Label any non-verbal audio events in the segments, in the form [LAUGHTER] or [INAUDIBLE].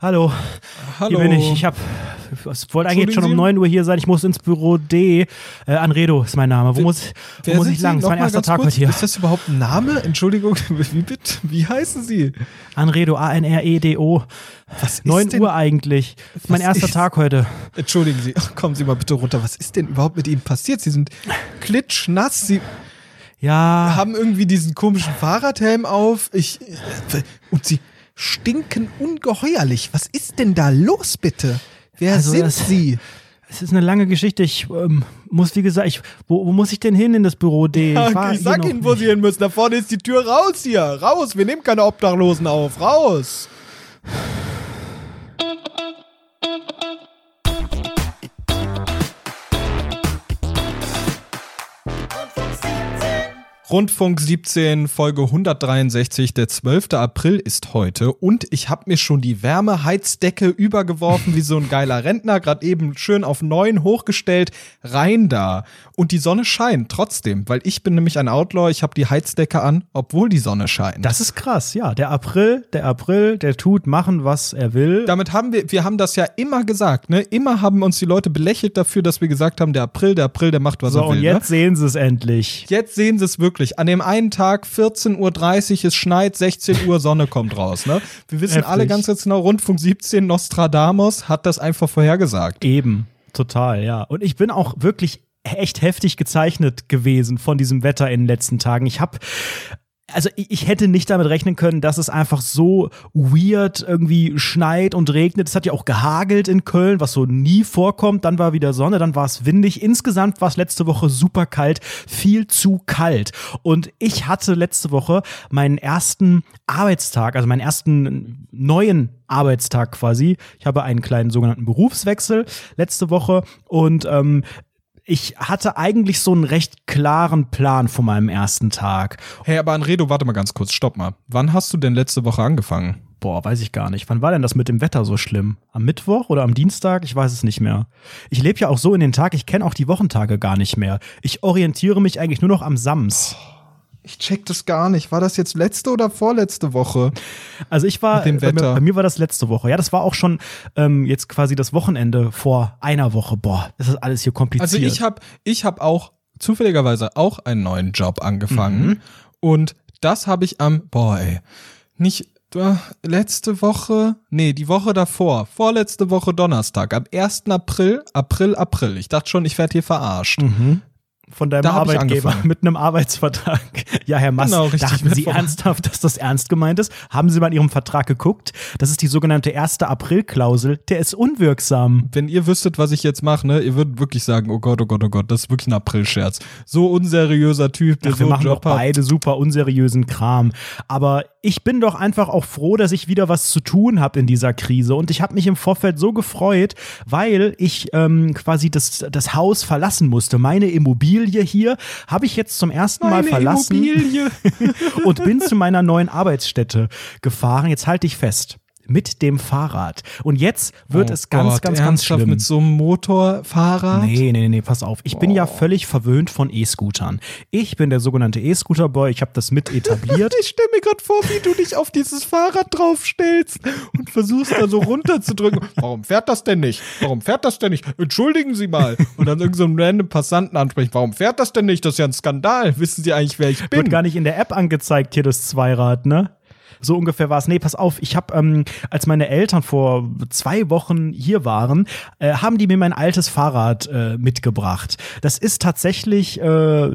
Hallo. Hallo. Hier bin ich. Ich hab, ich wollte eigentlich schon um 9 Uhr hier sein. Ich muss ins Büro D. Äh, Anredo ist mein Name. Wo muss, wo muss ich lang? Das ist mein erster Tag heute hier. Ist das überhaupt ein Name? Entschuldigung, [LAUGHS] wie bitte? Wie heißen Sie? Anredo, A-N-R-E-D-O. Was 9 denn, Uhr eigentlich. Das ist mein erster ist, Tag heute. Entschuldigen Sie, kommen Sie mal bitte runter. Was ist denn überhaupt mit Ihnen passiert? Sie sind klitschnass. Sie ja. haben irgendwie diesen komischen Fahrradhelm auf. Ich, und Sie stinken ungeheuerlich. Was ist denn da los, bitte? Wer also sind das, Sie? [LAUGHS] Es ist eine lange Geschichte. Ich ähm, muss, wie gesagt, ich, wo, wo, muss ich denn hin in das Büro D? Ja, ich, ich sag Ihnen, wo Sie hin müssen. Da vorne ist die Tür raus hier. Raus. Wir nehmen keine Obdachlosen auf. Raus. Rundfunk 17, Folge 163, der 12. April ist heute und ich habe mir schon die Wärmeheizdecke übergeworfen wie so ein geiler Rentner, gerade eben schön auf neun hochgestellt, rein da. Und die Sonne scheint trotzdem, weil ich bin nämlich ein Outlaw, ich habe die Heizdecke an, obwohl die Sonne scheint. Das ist krass, ja. Der April, der April, der tut machen, was er will. Damit haben wir, wir haben das ja immer gesagt, ne? Immer haben uns die Leute belächelt dafür, dass wir gesagt haben, der April, der April, der macht, was so, er will. Und jetzt ne? sehen sie es endlich. Jetzt sehen sie es wirklich wirklich. An dem einen Tag 14.30 Uhr, es schneit, 16 Uhr, Sonne kommt raus. Ne? Wir wissen Heftig. alle ganz jetzt genau, Rundfunk 17, Nostradamus hat das einfach vorhergesagt. Eben, total, ja. Und ich bin auch wirklich echt heftig gezeichnet gewesen von diesem Wetter in den letzten Tagen. Ich habe also ich hätte nicht damit rechnen können, dass es einfach so weird irgendwie schneit und regnet. Es hat ja auch gehagelt in Köln, was so nie vorkommt. Dann war wieder Sonne, dann war es windig. Insgesamt war es letzte Woche super kalt, viel zu kalt. Und ich hatte letzte Woche meinen ersten Arbeitstag, also meinen ersten neuen Arbeitstag quasi. Ich habe einen kleinen sogenannten Berufswechsel letzte Woche und ähm, ich hatte eigentlich so einen recht klaren Plan von meinem ersten Tag. Hey, aber Anredo, warte mal ganz kurz, stopp mal. Wann hast du denn letzte Woche angefangen? Boah, weiß ich gar nicht. Wann war denn das mit dem Wetter so schlimm? Am Mittwoch oder am Dienstag? Ich weiß es nicht mehr. Ich lebe ja auch so in den Tag, ich kenne auch die Wochentage gar nicht mehr. Ich orientiere mich eigentlich nur noch am Sams. Oh. Ich check das gar nicht. War das jetzt letzte oder vorletzte Woche? Also ich war, bei mir, bei, mir, war das letzte Woche. Ja, das war auch schon ähm, jetzt quasi das Wochenende vor einer Woche. Boah, das ist alles hier kompliziert. Also ich habe ich hab auch zufälligerweise auch einen neuen Job angefangen. Mhm. Und das habe ich am, boah ey, nicht äh, letzte Woche, nee, die Woche davor, vorletzte Woche Donnerstag, am 1. April, April, April. Ich dachte schon, ich werde hier verarscht. Mhm von deinem da Arbeitgeber [LAUGHS] mit einem Arbeitsvertrag. Ja, Herr Mass, genau, dachten Sie ernsthaft, dass das ernst gemeint ist? Haben Sie mal in Ihrem Vertrag geguckt? Das ist die sogenannte erste April-Klausel. Der ist unwirksam. Wenn ihr wüsstet, was ich jetzt mache, ne, ihr würdet wirklich sagen, oh Gott, oh Gott, oh Gott, das ist wirklich ein April-Scherz. So unseriöser Typ, der Ach, wir so machen Job doch beide super unseriösen Kram. Aber ich bin doch einfach auch froh, dass ich wieder was zu tun habe in dieser Krise. Und ich habe mich im Vorfeld so gefreut, weil ich ähm, quasi das, das Haus verlassen musste. Meine Immobilie hier habe ich jetzt zum ersten Meine Mal verlassen Immobilie. [LAUGHS] und bin zu meiner neuen Arbeitsstätte gefahren. Jetzt halte ich fest mit dem Fahrrad. Und jetzt wird oh es ganz, Gott, ganz, ganz schlimm. mit so einem Motorfahrrad? Nee, nee, nee, pass auf. Ich oh. bin ja völlig verwöhnt von E-Scootern. Ich bin der sogenannte E-Scooter-Boy. Ich habe das mit etabliert. [LAUGHS] ich stelle mir gerade vor, wie du dich auf dieses Fahrrad draufstellst und versuchst da so runterzudrücken. [LAUGHS] Warum fährt das denn nicht? Warum fährt das denn nicht? Entschuldigen Sie mal. Und dann irgendeinen so random Passanten ansprechen. Warum fährt das denn nicht? Das ist ja ein Skandal. Wissen Sie eigentlich, wer ich bin? Wird gar nicht in der App angezeigt, hier das Zweirad, ne? So ungefähr war es. Nee, pass auf, ich habe, ähm, als meine Eltern vor zwei Wochen hier waren, äh, haben die mir mein altes Fahrrad äh, mitgebracht. Das ist tatsächlich äh,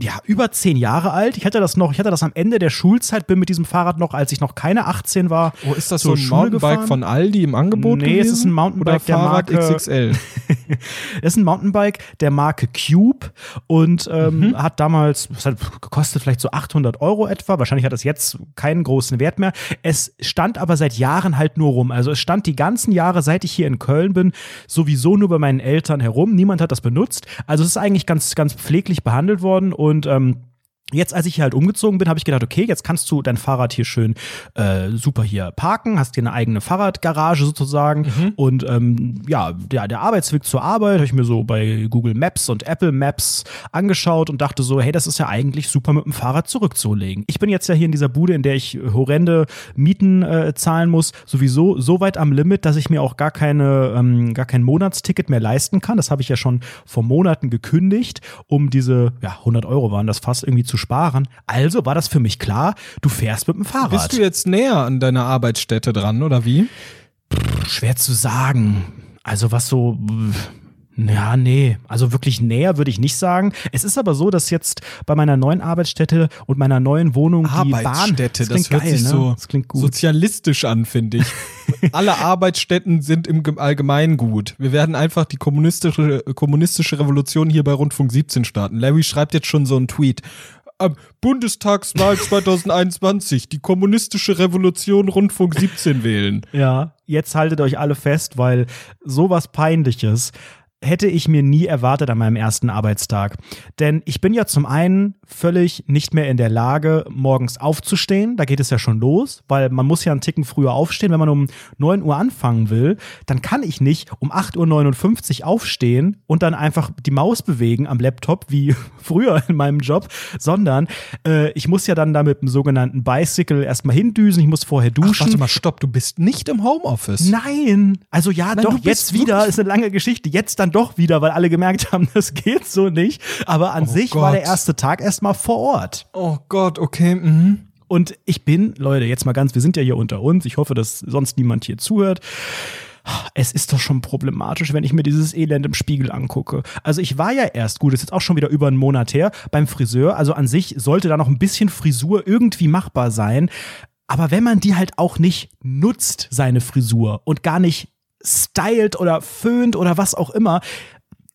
ja, über zehn Jahre alt. Ich hatte das noch, ich hatte das am Ende der Schulzeit, bin mit diesem Fahrrad noch, als ich noch keine 18 war. Oh, ist das so ein Schule Mountainbike gefahren. von Aldi im Angebot? Nee, gewesen? es ist ein Mountainbike Oder der Marke XXL. [LAUGHS] es ist ein Mountainbike der Marke Cube und ähm, mhm. hat damals, was hat gekostet, vielleicht so 800 Euro etwa. Wahrscheinlich hat das jetzt keinen großen Wert mehr. Es stand aber seit Jahren halt nur rum. Also es stand die ganzen Jahre, seit ich hier in Köln bin, sowieso nur bei meinen Eltern herum. Niemand hat das benutzt. Also es ist eigentlich ganz, ganz pfleglich behandelt worden und und ähm, Jetzt, als ich hier halt umgezogen bin, habe ich gedacht, okay, jetzt kannst du dein Fahrrad hier schön äh, super hier parken, hast dir eine eigene Fahrradgarage sozusagen. Mhm. Und ähm, ja, der, der Arbeitsweg zur Arbeit habe ich mir so bei Google Maps und Apple Maps angeschaut und dachte so, hey, das ist ja eigentlich super mit dem Fahrrad zurückzulegen. Ich bin jetzt ja hier in dieser Bude, in der ich horrende Mieten äh, zahlen muss, sowieso so weit am Limit, dass ich mir auch gar keine, ähm, gar kein Monatsticket mehr leisten kann. Das habe ich ja schon vor Monaten gekündigt, um diese, ja, 100 Euro waren das fast irgendwie zu sparen. Also war das für mich klar, du fährst mit dem Fahrrad. Bist du jetzt näher an deiner Arbeitsstätte dran, oder wie? Pff, schwer zu sagen. Also was so ja, nee, also wirklich näher würde ich nicht sagen. Es ist aber so, dass jetzt bei meiner neuen Arbeitsstätte und meiner neuen Wohnung die Bahn. Das, das hört geil, sich ne? so das klingt gut. sozialistisch an, finde ich. [LAUGHS] Alle Arbeitsstätten sind im Allgemeinen gut. Wir werden einfach die kommunistische, kommunistische Revolution hier bei Rundfunk 17 starten. Larry schreibt jetzt schon so einen Tweet am Bundestagswahl 2021 die kommunistische Revolution Rundfunk 17 wählen. Ja, jetzt haltet euch alle fest, weil sowas peinliches hätte ich mir nie erwartet an meinem ersten Arbeitstag. Denn ich bin ja zum einen völlig nicht mehr in der Lage, morgens aufzustehen. Da geht es ja schon los, weil man muss ja einen Ticken früher aufstehen. Wenn man um 9 Uhr anfangen will, dann kann ich nicht um 8.59 Uhr aufstehen und dann einfach die Maus bewegen am Laptop, wie [LAUGHS] früher in meinem Job, sondern äh, ich muss ja dann da mit dem sogenannten Bicycle erstmal hindüsen. Ich muss vorher duschen. Ach, warte mal, stopp, du bist nicht im Homeoffice. Nein, also ja, Nein, doch, jetzt wieder, ist eine lange Geschichte. Jetzt dann dann doch wieder, weil alle gemerkt haben, [LAUGHS] das geht so nicht. Aber an oh sich Gott. war der erste Tag erstmal vor Ort. Oh Gott, okay. Mhm. Und ich bin, Leute, jetzt mal ganz, wir sind ja hier unter uns. Ich hoffe, dass sonst niemand hier zuhört. Es ist doch schon problematisch, wenn ich mir dieses Elend im Spiegel angucke. Also ich war ja erst, gut, ist jetzt auch schon wieder über einen Monat her, beim Friseur. Also an sich sollte da noch ein bisschen Frisur irgendwie machbar sein. Aber wenn man die halt auch nicht nutzt, seine Frisur, und gar nicht stylt oder föhnt oder was auch immer,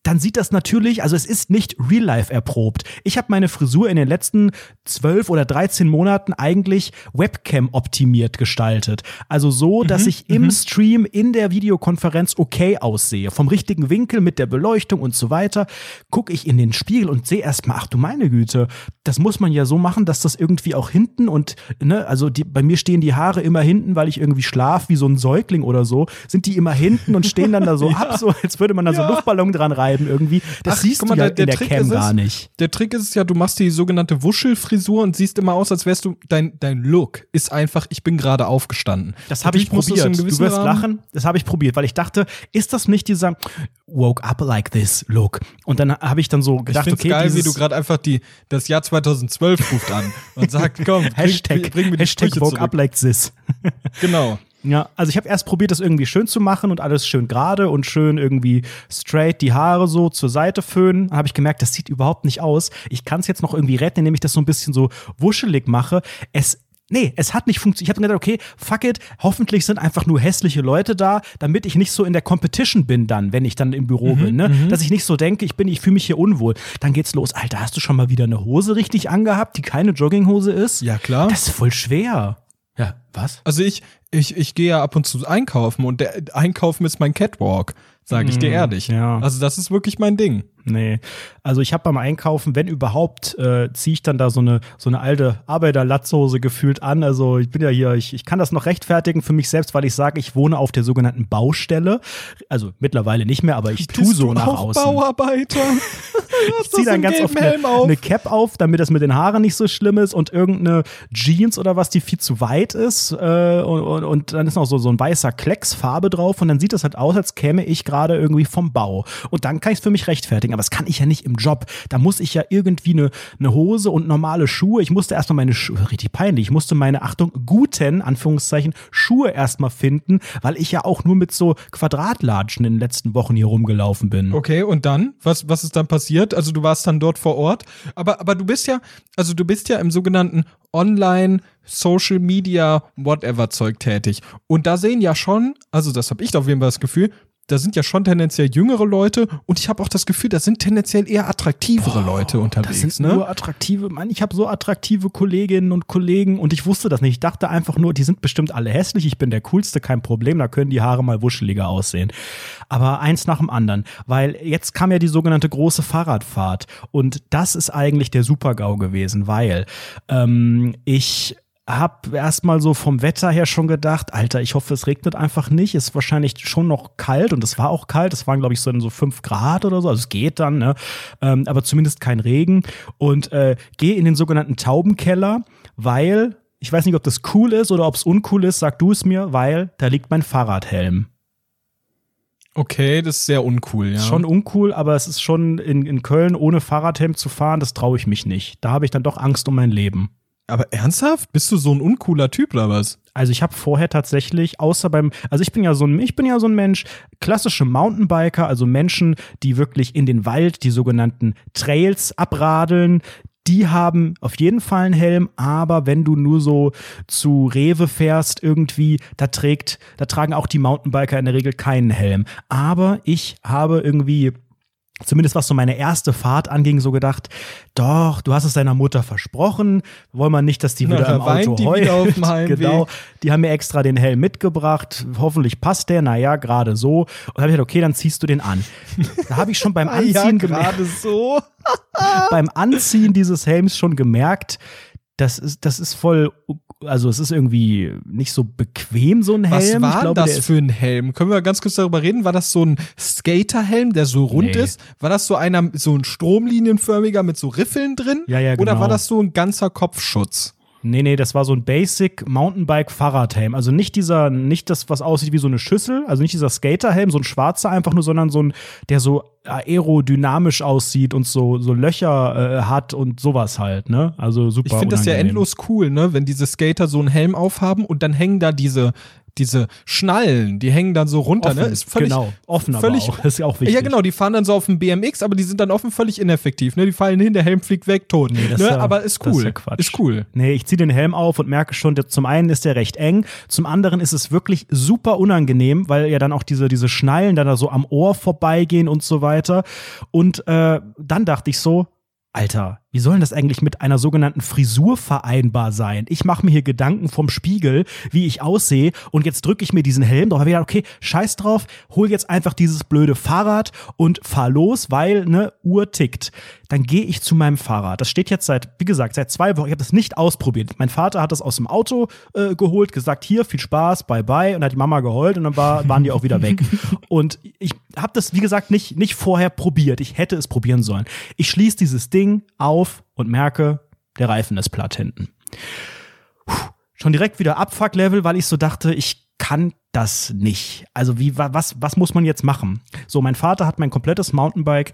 dann sieht das natürlich, also es ist nicht real life erprobt. Ich habe meine Frisur in den letzten zwölf oder dreizehn Monaten eigentlich Webcam optimiert gestaltet. Also so, dass mhm, ich im mhm. Stream in der Videokonferenz okay aussehe. Vom richtigen Winkel mit der Beleuchtung und so weiter. Gucke ich in den Spiegel und sehe erstmal, ach du meine Güte, das muss man ja so machen, dass das irgendwie auch hinten und, ne, also die, bei mir stehen die Haare immer hinten, weil ich irgendwie schlaf wie so ein Säugling oder so, sind die immer hinten und stehen dann da so [LAUGHS] ja. ab, so als würde man da ja. so Luftballon dran reiben bleiben irgendwie. Das Ach, siehst mal, du ja der, der in der Trick Cam gar nicht. Der Trick ist ja, du machst die sogenannte Wuschelfrisur und siehst immer aus, als wärst du, dein, dein Look ist einfach, ich bin gerade aufgestanden. Das habe ich probiert. Du wirst Rahmen lachen. Das habe ich probiert, weil ich dachte, ist das nicht dieser woke up like this Look? Und dann habe ich dann so gedacht, ich okay, geil, wie du gerade einfach die, das Jahr 2012 ruft an und sagt, [LAUGHS] komm, Hashtag, bring, bring mir die Hashtag woke zurück. up like this. genau. Ja, also ich habe erst probiert, das irgendwie schön zu machen und alles schön gerade und schön irgendwie straight die Haare so zur Seite föhnen. Habe ich gemerkt, das sieht überhaupt nicht aus. Ich kann es jetzt noch irgendwie retten, indem ich das so ein bisschen so wuschelig mache. Es Nee, es hat nicht funktioniert. Ich habe gedacht, okay, fuck it, hoffentlich sind einfach nur hässliche Leute da, damit ich nicht so in der Competition bin dann, wenn ich dann im Büro mhm, bin, ne? Mhm. Dass ich nicht so denke, ich bin, ich fühle mich hier unwohl. Dann geht's los. Alter, hast du schon mal wieder eine Hose richtig angehabt, die keine Jogginghose ist? Ja, klar. Das ist voll schwer. Ja, was? Also ich, ich, ich gehe ja ab und zu einkaufen und der Einkaufen ist mein Catwalk, sage ich dir mm, ehrlich. Ja. Also das ist wirklich mein Ding. Nee. Also ich habe beim Einkaufen, wenn überhaupt, äh, ziehe ich dann da so eine, so eine alte Arbeiterlatzhose gefühlt an. Also ich bin ja hier, ich, ich kann das noch rechtfertigen für mich selbst, weil ich sage, ich wohne auf der sogenannten Baustelle. Also mittlerweile nicht mehr, aber ich tue so nach auch außen. Bauarbeiter. [LAUGHS] ich ziehe dann ganz oft eine, eine, Cap auf, damit das mit den Haaren nicht so schlimm ist und irgendeine Jeans oder was, die viel zu weit ist. Äh, und, und, und, dann ist noch so, so ein weißer Klecksfarbe drauf und dann sieht das halt aus, als käme ich gerade irgendwie vom Bau. Und dann kann ich es für mich rechtfertigen aber das kann ich ja nicht im Job. Da muss ich ja irgendwie eine, eine Hose und normale Schuhe. Ich musste erstmal meine Schuhe, richtig peinlich, ich musste meine, Achtung, guten, Anführungszeichen, Schuhe erstmal finden, weil ich ja auch nur mit so Quadratlatschen in den letzten Wochen hier rumgelaufen bin. Okay, und dann? Was, was ist dann passiert? Also du warst dann dort vor Ort, aber, aber du bist ja, also du bist ja im sogenannten Online- Social Media, whatever Zeug tätig. Und da sehen ja schon, also das habe ich auf jeden Fall das Gefühl, da sind ja schon tendenziell jüngere Leute und ich habe auch das Gefühl, da sind tendenziell eher attraktivere Boah, Leute unterwegs. Das sind ne? nur attraktive, Mann, ich habe so attraktive Kolleginnen und Kollegen und ich wusste das nicht. Ich dachte einfach nur, die sind bestimmt alle hässlich, ich bin der Coolste, kein Problem, da können die Haare mal wuscheliger aussehen. Aber eins nach dem anderen, weil jetzt kam ja die sogenannte große Fahrradfahrt und das ist eigentlich der Super-GAU gewesen, weil ähm, ich hab erstmal so vom Wetter her schon gedacht, Alter, ich hoffe, es regnet einfach nicht. Es ist wahrscheinlich schon noch kalt und es war auch kalt. Es waren, glaube ich, so, so fünf Grad oder so. Also es geht dann, ne? Ähm, aber zumindest kein Regen. Und äh, gehe in den sogenannten Taubenkeller, weil, ich weiß nicht, ob das cool ist oder ob es uncool ist, sag du es mir, weil da liegt mein Fahrradhelm. Okay, das ist sehr uncool, ja. Ist schon uncool, aber es ist schon in, in Köln ohne Fahrradhelm zu fahren, das traue ich mich nicht. Da habe ich dann doch Angst um mein Leben. Aber ernsthaft? Bist du so ein uncooler Typ oder was? Also ich habe vorher tatsächlich, außer beim, also ich bin ja so ein, ich bin ja so ein Mensch, klassische Mountainbiker, also Menschen, die wirklich in den Wald die sogenannten Trails abradeln, die haben auf jeden Fall einen Helm, aber wenn du nur so zu Rewe fährst irgendwie, da trägt, da tragen auch die Mountainbiker in der Regel keinen Helm. Aber ich habe irgendwie zumindest was so meine erste Fahrt anging, so gedacht, doch, du hast es deiner Mutter versprochen, wollen wir nicht, dass die [LAUGHS] wieder Na, im Auto die heult. [LAUGHS] genau, die haben mir extra den Helm mitgebracht, hoffentlich passt der, naja, gerade so. Und da habe ich gedacht, okay, dann ziehst du den an. Da habe ich schon beim [LAUGHS] Anziehen ja, gerade so. beim Anziehen dieses Helms schon gemerkt, das ist, das ist voll, also es ist irgendwie nicht so bequem, so ein Was Helm. war ich glaube, das für ein Helm? Können wir ganz kurz darüber reden? War das so ein Skaterhelm, der so rund Nee. ist? War das so einer, so ein stromlinienförmiger mit so Riffeln drin? Ja, ja, Oder genau. war das so ein ganzer Kopfschutz? Nee, nee, das war so ein Basic Mountainbike Fahrradhelm. Also nicht dieser, nicht das, was aussieht wie so eine Schüssel, also nicht dieser Skaterhelm, so ein schwarzer einfach nur, sondern so ein, der so aerodynamisch aussieht und so, so Löcher äh, hat und sowas halt, ne? Also super. Ich finde das ja endlos cool, ne? Wenn diese Skater so einen Helm aufhaben und dann hängen da diese, diese Schnallen, die hängen dann so runter, Offen, ne? Ist völlig, genau, offen völlig, aber auch. Das ist ja auch wichtig. Ja, genau, die fahren dann so auf dem BMX, aber die sind dann offen völlig ineffektiv, ne? Die fallen hin, der Helm fliegt weg, tot. Nee, das ne? ja- aber ist das ist cool. ja ist cool. Nee, ich ziehe den Helm auf und merke schon, der, zum einen ist der recht eng, zum anderen ist es wirklich super unangenehm, weil ja dann auch diese, diese Schnallen dann da so am Ohr vorbeigehen und so weiter. Und äh, dann dachte ich so, Alter, wie soll denn das eigentlich mit einer sogenannten Frisur vereinbar sein? Ich mache mir hier Gedanken vom Spiegel, wie ich aussehe, und jetzt drücke ich mir diesen Helm drauf. Gedacht, okay, scheiß drauf, hol jetzt einfach dieses blöde Fahrrad und fahr los, weil ne Uhr tickt. Dann gehe ich zu meinem Fahrrad. Das steht jetzt seit, wie gesagt, seit zwei Wochen. Ich habe das nicht ausprobiert. Mein Vater hat das aus dem Auto äh, geholt, gesagt, hier viel Spaß, bye bye, und hat die Mama geheult und dann war, waren die auch wieder weg. [LAUGHS] Und ich habe das, wie gesagt, nicht nicht vorher probiert. Ich hätte es probieren sollen. Ich schließe dieses Ding auf und merke, der Reifen ist platt hinten. Puh, schon direkt wieder Abfuck-Level, weil ich so dachte, ich kann das nicht. Also wie wa- was was muss man jetzt machen? So, mein Vater hat mein komplettes Mountainbike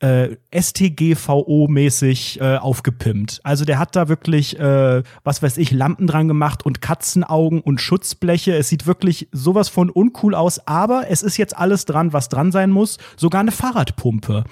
äh, STGVO-mäßig äh, aufgepimpt. Also der hat da wirklich, äh, was weiß ich, Lampen dran gemacht und Katzenaugen und Schutzbleche. Es sieht wirklich sowas von uncool aus, aber es ist jetzt alles dran, was dran sein muss. Sogar eine Fahrradpumpe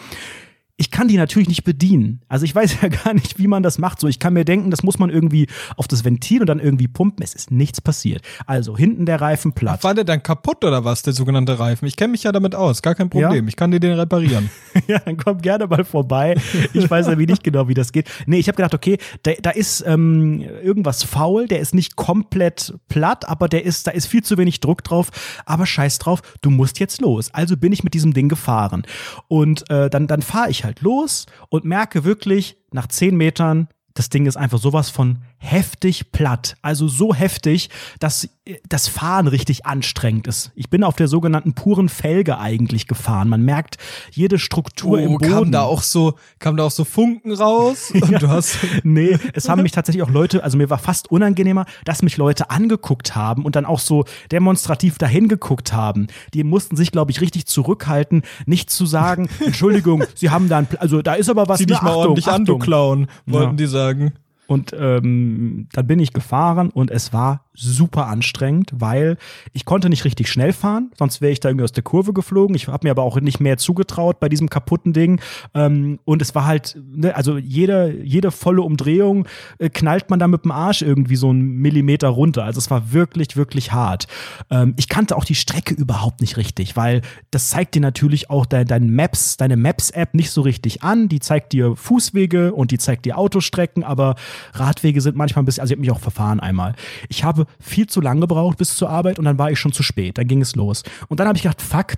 ich kann die natürlich nicht bedienen. Also ich weiß [LAUGHS] ja gar nicht, wie man das macht. So, ich kann mir denken, das muss man irgendwie auf das Ventil und dann irgendwie pumpen. Es ist nichts passiert. Also hinten der Reifen platt. War der dann kaputt oder was, der sogenannte Reifen? Ich kenne mich ja damit aus, gar kein Problem. Ja? Ich kann dir den reparieren. [LAUGHS] ja, dann komm gerne mal vorbei. Ich weiß ja wie nicht genau, wie das geht. Nee, ich habe gedacht, okay, da, da ist ähm, irgendwas faul, der ist nicht komplett platt, aber der ist, da ist viel zu wenig Druck drauf. Aber scheiß drauf, du musst jetzt los. Also bin ich mit diesem Ding gefahren. Und äh, dann, dann fahre ich halt los und merke wirklich, nach zehn Metern, das Ding ist einfach sowas von heftig platt. Also so heftig, dass das Fahren richtig anstrengend ist. Ich bin auf der sogenannten puren Felge eigentlich gefahren. Man merkt jede Struktur im Boden. Oh, kam da auch so, kam da auch so Funken raus [LAUGHS] und Ja. du hast Nee, es haben mich tatsächlich auch Leute, also mir war fast unangenehmer, dass mich Leute angeguckt haben und dann auch so demonstrativ dahin geguckt haben. Die mussten sich, glaube ich, richtig zurückhalten, nicht zu sagen, [LAUGHS] Entschuldigung, sie haben da ein, also da ist aber was, zieh dich ne, mal Achtung, ordentlich an, du Achtung. Clown, wollten Ja. die sagen. Und ähm, dann bin ich gefahren und es war super anstrengend, weil ich konnte nicht richtig schnell fahren, sonst wäre ich da irgendwie aus der Kurve geflogen. Ich habe mir aber auch nicht mehr zugetraut bei diesem kaputten Ding. Ähm, und es war halt, ne, also jede, jede volle Umdrehung äh, knallt man da mit dem Arsch irgendwie so einen Millimeter runter. Also es war wirklich, wirklich hart. Ähm, ich kannte auch die Strecke überhaupt nicht richtig, weil das zeigt dir natürlich auch dein, dein Maps, deine Maps-App nicht so richtig an. Die zeigt dir Fußwege und die zeigt dir Autostrecken, aber Radwege sind manchmal ein bisschen, also ich habe mich auch verfahren einmal. Ich habe viel zu lange gebraucht bis zur Arbeit und dann war ich schon zu spät. Dann ging es los. Und dann habe ich gedacht, fuck,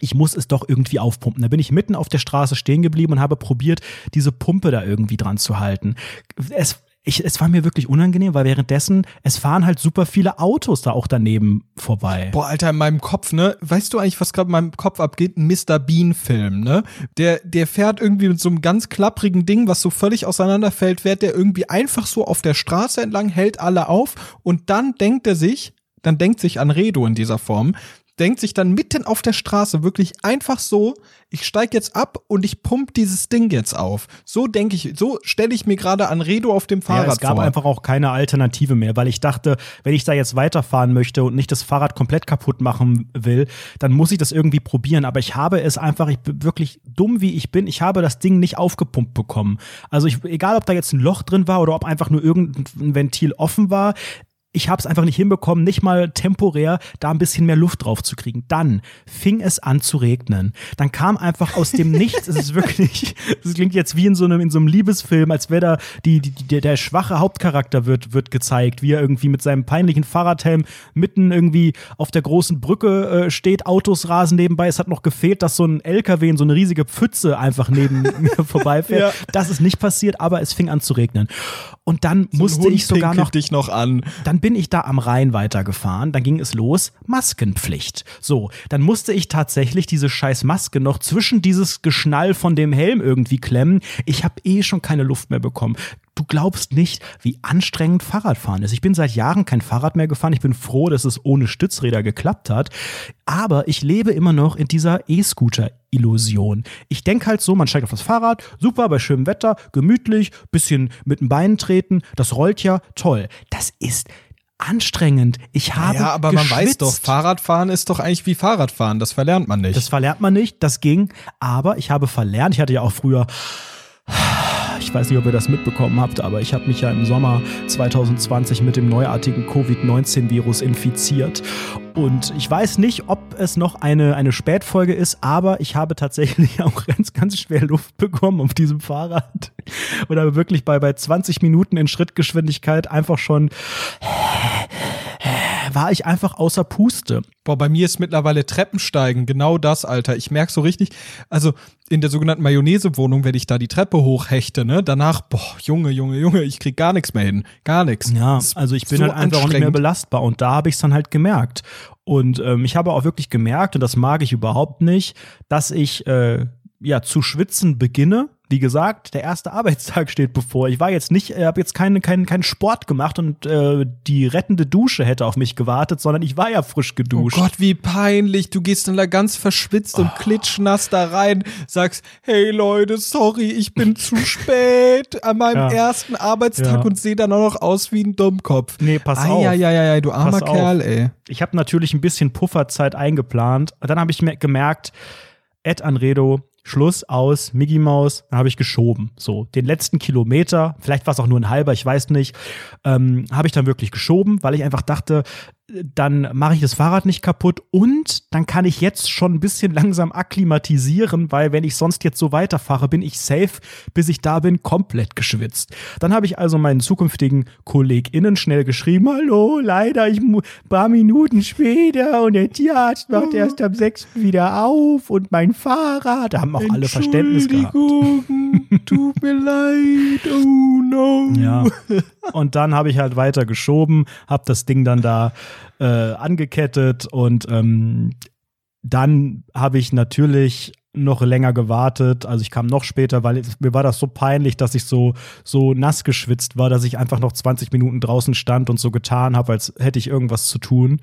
ich muss es doch irgendwie aufpumpen. Da bin ich mitten auf der Straße stehen geblieben und habe probiert, diese Pumpe da irgendwie dran zu halten. Es, ich, es war mir wirklich unangenehm, weil währenddessen, es fahren halt super viele Autos da auch daneben vorbei. Boah, Alter, in meinem Kopf, ne? Weißt du eigentlich, was gerade in meinem Kopf abgeht? Ein Mr. Bean-Film, ne? Der, der fährt irgendwie mit so einem ganz klapprigen Ding, was so völlig auseinanderfällt, fährt der irgendwie einfach so auf der Straße entlang, hält alle auf und dann denkt er sich, dann denkt sich Anredo in dieser Form, denkt sich dann mitten auf der Straße wirklich einfach so, ich steig jetzt ab und ich pump dieses Ding jetzt auf. So denke ich, so stelle ich mir gerade an Redo auf dem Fahrrad ja, es gab vor. einfach auch keine Alternative mehr, weil ich dachte, wenn ich da jetzt weiterfahren möchte und nicht das Fahrrad komplett kaputt machen will, dann muss ich das irgendwie probieren. Aber ich habe es einfach, ich bin wirklich dumm wie ich bin, ich habe das Ding nicht aufgepumpt bekommen. Also ich, egal, ob da jetzt ein Loch drin war oder ob einfach nur irgendein Ventil offen war, ich habe es einfach nicht hinbekommen, nicht mal temporär da ein bisschen mehr Luft drauf zu kriegen. Dann fing es an zu regnen. Dann kam einfach aus dem Nichts, es ist wirklich, [LAUGHS] es klingt jetzt wie in so einem, in so einem Liebesfilm, als wäre da die, die, der, der schwache Hauptcharakter wird, wird gezeigt, wie er irgendwie mit seinem peinlichen Fahrradhelm mitten irgendwie auf der großen Brücke äh, steht, Autos rasen nebenbei. Es hat noch gefehlt, dass so ein LKW in so eine riesige Pfütze einfach neben [LAUGHS] mir vorbeifährt. Ja. Das ist nicht passiert, aber es fing an zu regnen. Und dann so musste ich sogar noch, dich noch an. Dann bin ich da am Rhein weitergefahren, dann ging es los, Maskenpflicht. So, dann musste ich tatsächlich diese scheiß Maske noch zwischen dieses Geschnall von dem Helm irgendwie klemmen. Ich habe eh schon keine Luft mehr bekommen. Du glaubst nicht, wie anstrengend Fahrradfahren ist. Ich bin seit Jahren kein Fahrrad mehr gefahren. Ich bin froh, dass es ohne Stützräder geklappt hat. Aber ich lebe immer noch in dieser E-Scooter-Illusion. Ich denke halt so, man steigt auf das Fahrrad, super, bei schönem Wetter, gemütlich, bisschen mit den Beinen treten, das rollt ja, toll. Das ist anstrengend. Ich habe Ja, aber geschwitzt. man weiß doch, Fahrradfahren ist doch eigentlich wie Fahrradfahren. Das verlernt man nicht. Das verlernt man nicht, das ging. Aber ich habe verlernt, ich hatte ja auch früher ich weiß nicht, ob ihr das mitbekommen habt, aber ich habe mich ja im Sommer 2020 mit dem neuartigen Covid-19-Virus infiziert. Und ich weiß nicht, ob es noch eine, eine Spätfolge ist, aber ich habe tatsächlich [LAUGHS] auch ganz, ganz schwer Luft bekommen auf diesem Fahrrad. Oder wirklich bei, bei 20 Minuten in Schrittgeschwindigkeit einfach schon war ich einfach außer Puste. Boah, bei mir ist mittlerweile Treppensteigen genau das, Alter. Ich merke so richtig, also in der sogenannten Mayonnaise-Wohnung, wenn ich da die Treppe hochhechte, ne, danach, boah, Junge, Junge, Junge, ich krieg gar nichts mehr hin. Gar nichts. Ja, also ich bin so halt einfach auch nicht mehr belastbar und da habe ich es dann halt gemerkt. Und ähm, ich habe auch wirklich gemerkt, und das mag ich überhaupt nicht, dass ich äh, ja zu schwitzen beginne wie gesagt, der erste [LAUGHS] Arbeitstag steht bevor. Ich war jetzt nicht, äh, habe jetzt keinen keinen keinen Sport gemacht und äh, die rettende Dusche hätte auf mich gewartet, sondern ich war ja frisch geduscht. Oh Gott, wie peinlich. Du gehst dann da ganz verschwitzt oh. und klitschnass da rein, sagst, hey Leute, sorry, ich bin zu [LAUGHS] spät an meinem ja. ersten Arbeitstag ja. und sehe dann auch noch aus wie ein Dummkopf. Nee, pass ah, auf. Ja, ja, ja, ja, du armer pass Kerl, auf. ey. Ich habe natürlich ein bisschen Pufferzeit eingeplant. Dann habe ich mir gemerkt, Ed Anredo, Schluss aus, Mickey Maus, dann habe ich geschoben. So, den letzten Kilometer, vielleicht war es auch nur ein halber, ich weiß nicht, ähm, habe ich dann wirklich geschoben, weil ich einfach dachte, dann mache ich das Fahrrad nicht kaputt und dann kann ich jetzt schon ein bisschen [LAUGHS] langsam akklimatisieren, weil wenn ich sonst jetzt so weiterfahre, bin ich safe, bis ich da bin, komplett geschwitzt. Dann habe ich also meinen zukünftigen KollegInnen schnell geschrieben, hallo, leider, ich ein paar Minuten später und der Tierarzt macht erst am 6. wieder auf und mein Fahrrad, da haben auch alle Verständnis gehabt. Tut mir leid, oh no. Ja. [LAUGHS] Und dann habe ich halt weiter geschoben, habe das Ding dann da äh, angekettet und ähm, dann habe ich natürlich noch länger gewartet. Also ich kam noch später, weil mir war das so peinlich, dass ich so, so nass geschwitzt war, dass ich einfach noch 20 Minuten draußen stand und so getan habe, als hätte ich irgendwas zu tun.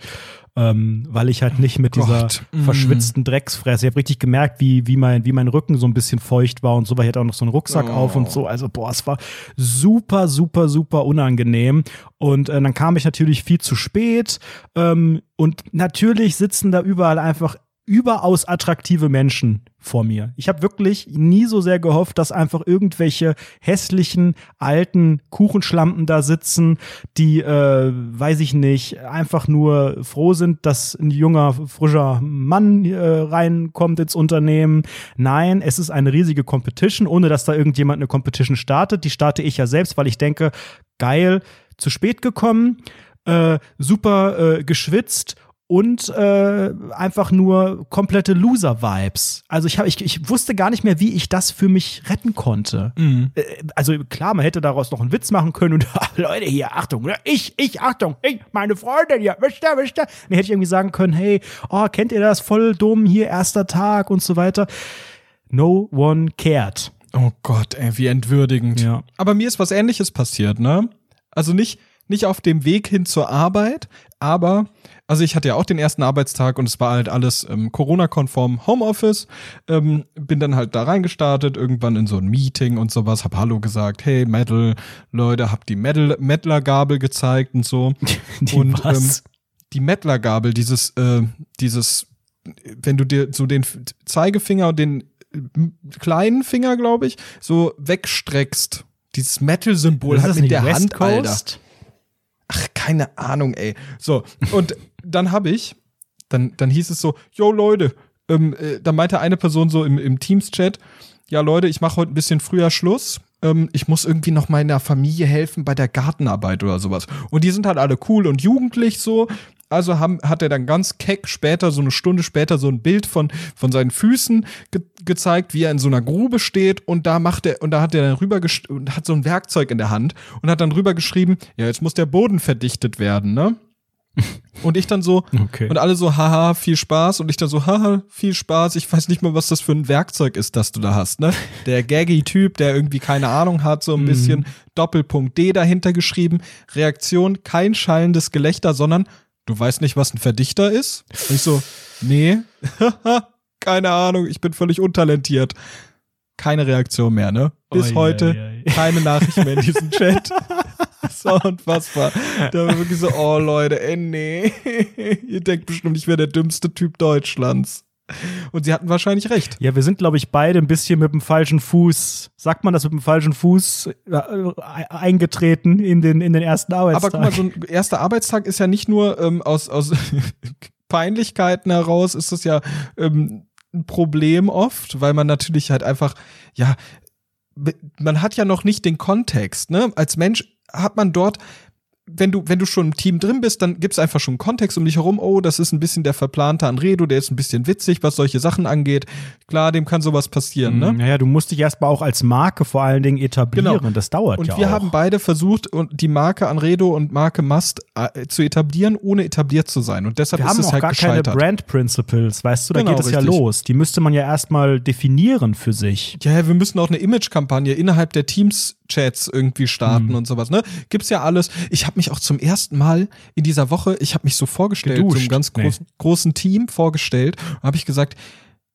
Ähm, weil ich halt nicht mit dieser Gott. Mm. verschwitzten Drecksfresse, ich habe richtig gemerkt, wie, wie, mein, wie mein Rücken so ein bisschen feucht war und so, weil ich hatte auch noch so einen Rucksack Oh. auf und so. Also, boah, es war super, super, super unangenehm. Und äh, dann kam ich natürlich viel zu spät. Ähm, und natürlich sitzen da überall einfach überaus attraktive Menschen vor mir. Ich habe wirklich nie so sehr gehofft, dass einfach irgendwelche hässlichen alten Kuchenschlampen da sitzen, die, äh, weiß ich nicht, einfach nur froh sind, dass ein junger, frischer Mann äh, reinkommt ins Unternehmen. Nein, es ist eine riesige Competition, ohne dass da irgendjemand eine Competition startet. Die starte ich ja selbst, weil ich denke, geil, zu spät gekommen, äh, super äh, geschwitzt und äh, einfach nur komplette Loser-Vibes. Also ich, hab, ich, ich wusste gar nicht mehr, wie ich das für mich retten konnte. Mhm. Äh, Also klar, man hätte daraus noch einen Witz machen können und [LAUGHS] Leute hier, Achtung, ne? ich, ich, Achtung, ich, meine Freundin hier, wisst ihr, wisst ihr? Dann hätte ich irgendwie sagen können, hey, oh, kennt ihr das, voll dumm, hier, erster Tag und so weiter. No one cared. Oh Gott, ey, wie entwürdigend. Ja. Aber mir ist was ähnliches passiert, ne? Also nicht, nicht auf dem Weg hin zur Arbeit, aber, also ich hatte ja auch den ersten Arbeitstag und es war halt alles ähm, Corona-konform Homeoffice. Ähm, bin dann halt da reingestartet, irgendwann in so ein Meeting und sowas, hab Hallo gesagt, hey, Metal, Leute, hab die Metal, Mettler-Gabel gezeigt und so. [LAUGHS] Die und was? Ähm, die Mettler-Gabel, dieses, äh, dieses, wenn du dir so den Zeigefinger und den äh, kleinen Finger, glaube ich, so wegstreckst. Dieses Metal-Symbol halt mit der West Hand, Alter. Ach, keine Ahnung, ey. So, und dann habe ich, dann, dann hieß es so, yo Leute, ähm, äh, da meinte eine Person so im, im Teams-Chat, ja Leute, ich mache heute ein bisschen früher Schluss. Ähm, ich muss irgendwie noch meiner Familie helfen bei der Gartenarbeit oder sowas. Und die sind halt alle cool und jugendlich so. Also haben, hat er dann ganz keck später, so eine Stunde später, so ein Bild von, von seinen Füßen ge gezeigt, wie er in so einer Grube steht und da macht er, und da hat er dann rüber und hat so ein Werkzeug in der Hand und hat dann rüber geschrieben, ja, jetzt muss der Boden verdichtet werden, ne? [LAUGHS] Und ich dann so, Okay. und alle so, haha, viel Spaß. Und ich dann so, haha, viel Spaß. Ich weiß nicht mal, was das für ein Werkzeug ist, das du da hast, ne? Der Gaggy-Typ, der irgendwie keine Ahnung hat, so ein bisschen Doppelpunkt D dahinter geschrieben. Reaktion, kein schallendes Gelächter, sondern du weißt nicht, was ein Verdichter ist? Und ich so, nee, [LAUGHS] keine Ahnung, ich bin völlig untalentiert. Keine Reaktion mehr, ne? Bis Oi, heute oi, oi. [LAUGHS] keine Nachricht mehr in diesem Chat. [LAUGHS] So unfassbar. Da war wirklich so, oh Leute, ey, nee. [LAUGHS] Ihr denkt bestimmt, ich wäre der dümmste Typ Deutschlands. Und sie hatten wahrscheinlich recht. Ja, wir sind, glaube ich, beide ein bisschen mit dem falschen Fuß, sagt man das mit dem falschen Fuß, äh, eingetreten in den, in den ersten Aber Arbeitstag. guck mal, so ein erster Arbeitstag ist ja nicht nur ähm, aus, aus Peinlichkeiten heraus, ist das ja ähm, ein Problem oft, weil man natürlich halt einfach, ja, man hat ja noch nicht den Kontext, ne? Als Mensch hat man dort, wenn du, wenn du schon im Team drin bist, dann gibt's einfach schon einen Kontext um dich herum. Oh, das ist ein bisschen der verplante Anredo, der ist ein bisschen witzig, was solche Sachen angeht. Klar, dem kann sowas passieren, ne? Naja, du musst dich erstmal auch als Marke vor allen Dingen etablieren. Genau. Das dauert Und ja wir auch. haben beide versucht, die Marke Anredo und Marke Must äh, zu etablieren, ohne etabliert zu sein. Und deshalb wir ist haben es auch halt gar gescheitert. keine Brand Principles, weißt du, da Genau, geht es ja richtig. los. Die müsste man ja erstmal definieren für sich. ja, wir müssen auch eine Image-Kampagne innerhalb der Teams-Chats irgendwie starten Mhm. und sowas. Ne? Gibt's ja alles. Ich habe mich auch zum ersten Mal in dieser Woche, ich habe mich so vorgestellt, so Geduscht? einem ganz Nee. großen, großen Team vorgestellt. Habe ich gesagt,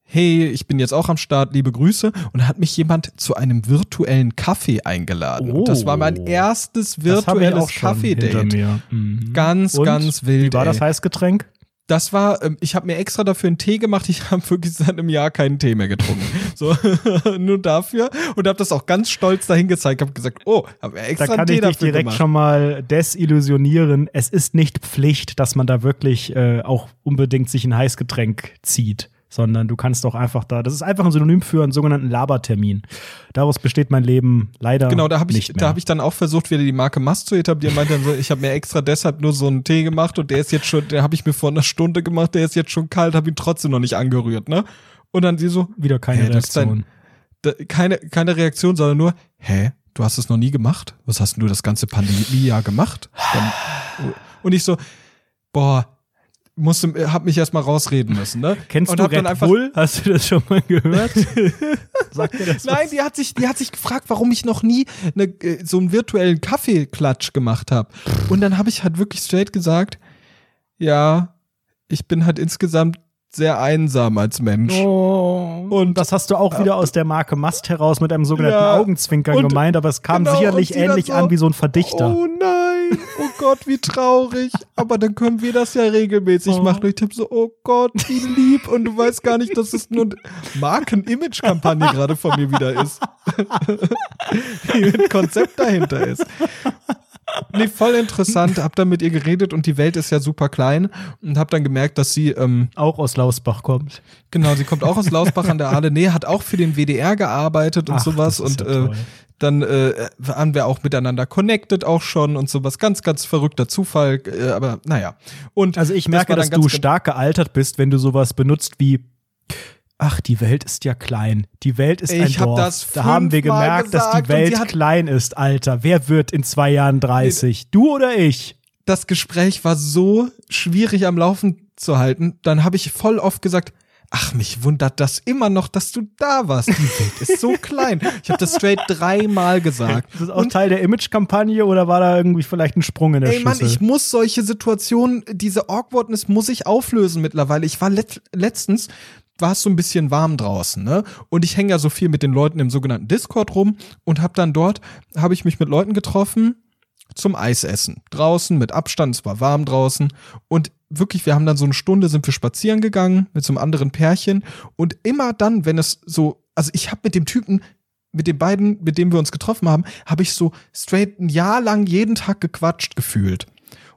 hey, ich bin jetzt auch am Start, liebe Grüße. Und da hat mich jemand zu einem virtuellen Kaffee eingeladen. Und das war mein Oh. erstes habe virtuelles Kaffee-Date. Mhm. Ganz, Und? ganz wild. Wie war das. Heißgetränk? Das war, ähm, ich habe mir extra dafür einen Tee gemacht. Ich [LAUGHS] habe wirklich seit einem Jahr keinen Tee mehr getrunken. So, [LAUGHS] nur dafür. Und habe das auch ganz stolz dahin gezeigt. Habe gesagt, oh, habe Da extra kann einen Tee ich dich dafür direkt gemacht. schon mal desillusionieren. Es ist nicht Pflicht, dass man da wirklich äh, auch unbedingt sich ein Heißgetränk zieht, sondern du kannst auch einfach da. Das ist einfach ein Synonym für einen sogenannten Labertermin. Daraus besteht mein Leben leider Genau, da habe ich, nicht mehr. da habe ich dann auch versucht, wieder die Marke Mast zu etablieren. Meinte dann so, ich habe mir extra deshalb nur so einen Tee gemacht und der ist jetzt schon, der habe ich mir vor einer Stunde gemacht, der ist jetzt schon kalt, habe ihn trotzdem noch nicht angerührt, ne? Und dann sie so, wieder keine Hä, ist dein- Reaktion. da, keine, keine Reaktion, sondern nur, hä, du hast es noch nie gemacht? Was hast denn du das ganze Pandemiejahr gemacht? Dann, und ich so, boah, musste, hab mich erstmal rausreden müssen, ne? Kennst und du Red Bull? Hast du das schon mal gehört? [LAUGHS] Sagt dir das Nein, was? die hat sich, die hat sich gefragt, warum ich noch nie ne, äh, so einen virtuellen Kaffeeklatsch gemacht habe. Und dann habe ich halt wirklich straight gesagt, ja, ich bin halt insgesamt sehr einsam als Mensch. Oh. Und das hast du auch wieder aus der Marke Mast heraus mit einem sogenannten ja, Augenzwinkern gemeint, aber es kam genau, sicherlich ähnlich so, an wie so ein Verdichter. Oh nein, oh Gott, wie traurig. aber dann können wir das ja regelmäßig oh. machen. Und ich tippe so, oh Gott, wie lieb. Und du weißt gar nicht, dass es nur eine Marken-Image-Kampagne gerade von mir wieder ist. [LAUGHS] die mit Konzept dahinter ist nee, voll interessant. Hab dann mit ihr geredet und die Welt ist ja super klein und hab dann gemerkt, dass sie ähm, auch aus Lausbach kommt. Genau, sie kommt auch aus Lausbach an der Aale. Nee, hat auch für den WDR gearbeitet und Ach, sowas und ja äh, dann äh, waren wir auch miteinander connected auch schon und sowas. Ganz, ganz verrückter Zufall, äh, aber naja. Und also ich merke, dass du stark gealtert bist, wenn du sowas benutzt wie ach, die Welt ist ja klein. Die Welt ist ich ein Dorf. Das da haben wir gemerkt, dass die Welt klein ist, Alter. Wer wird in zwei Jahren 30? Du oder ich? Das Gespräch war so schwierig am Laufen zu halten. Dann habe ich voll oft gesagt, ach, mich wundert das immer noch, dass du da warst. Die Welt ist so klein. Ich habe das straight dreimal gesagt. Das ist auch Und, Teil der Image-Kampagne oder war da irgendwie vielleicht ein Sprung in der ey, Schüssel? Mann, ich muss solche Situationen, diese Awkwardness muss ich auflösen mittlerweile. Ich war let letztens war es so ein bisschen warm draußen, ne? Und ich hänge ja so viel mit den Leuten im sogenannten Discord rum und habe dann dort, habe ich mich mit Leuten getroffen zum Eisessen. Draußen mit Abstand, es war warm draußen und wirklich, wir haben dann so eine Stunde, sind wir spazieren gegangen mit so einem anderen Pärchen und immer dann, wenn es so, also ich habe mit dem Typen mit den beiden, mit denen wir uns getroffen haben, habe ich so straight ein Jahr lang jeden Tag gequatscht gefühlt.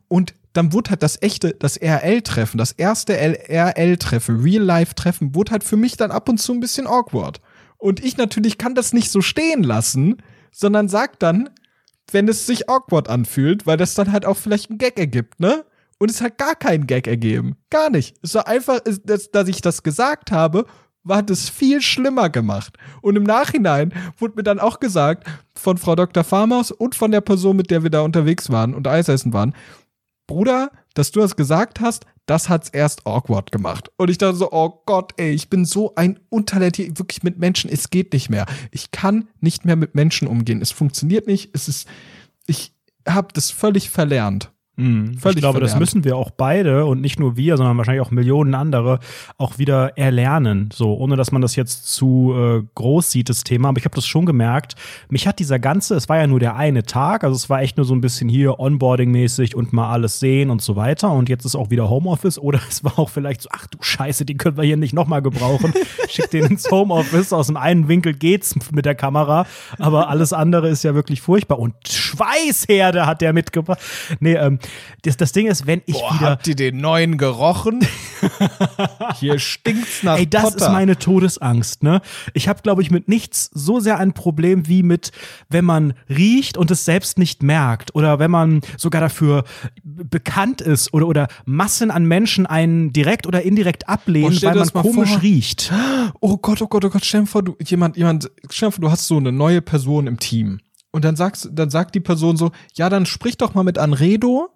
Und dann wurde halt das echte, das RL-Treffen, das erste RL-Treffen, Real-Life-Treffen, wurde halt für mich dann ab und zu ein bisschen awkward. Und ich natürlich kann das nicht so stehen lassen, sondern sag dann, wenn es sich awkward anfühlt, weil das dann halt auch vielleicht einen Gag ergibt, ne? Und es hat gar keinen Gag ergeben. Gar nicht. Es war einfach, dass, dass ich das gesagt habe, war das viel schlimmer gemacht. Und im Nachhinein wurde mir dann auch gesagt von Frau Dr. Farmers und von der Person, mit der wir da unterwegs waren und Eis essen waren, Bruder, dass du das gesagt hast, das hat's erst awkward gemacht. Und ich dachte so, oh Gott, ey, ich bin so ein untalentiert, wirklich mit Menschen, es geht nicht mehr. Ich kann nicht mehr mit Menschen umgehen. Es funktioniert nicht. Es ist, ich habe das völlig verlernt. Mhm. ich glaube, das müssen wir auch beide und nicht nur wir, sondern wahrscheinlich auch Millionen andere auch wieder erlernen. So, ohne dass man das jetzt zu äh, groß sieht, das Thema. Aber ich habe das schon gemerkt. Mich hat dieser ganze, es war ja nur der eine Tag, also es war echt nur so ein bisschen hier Onboarding-mäßig und mal alles sehen und so weiter. Und jetzt ist auch wieder Homeoffice oder [LAUGHS] es war auch vielleicht so, ach du Scheiße, den können wir hier nicht nochmal gebrauchen. Schick den ins Homeoffice. Aus dem einen Winkel geht's mit der Kamera, aber alles andere ist ja wirklich furchtbar. Und Schweißherde hat der mitgebracht. Nee, ähm, das, das Ding ist, wenn ich Boah, wieder. Habt ihr den neuen gerochen? [LAUGHS] Hier stinkt's nach Ey, das Potter. ist meine Todesangst, ne? Ich habe, glaube ich, mit nichts so sehr ein Problem wie mit, wenn man riecht und es selbst nicht merkt oder wenn man sogar dafür bekannt ist oder, oder Massen an Menschen einen direkt oder indirekt ablehnen, weil man komisch vor. riecht. Oh Gott, oh Gott, oh Gott, stell dir vor, du, jemand, jemand, stell dir vor, du hast so eine neue Person im Team. Und dann sagst, dann sagt die Person so, ja, dann sprich doch mal mit Anredo,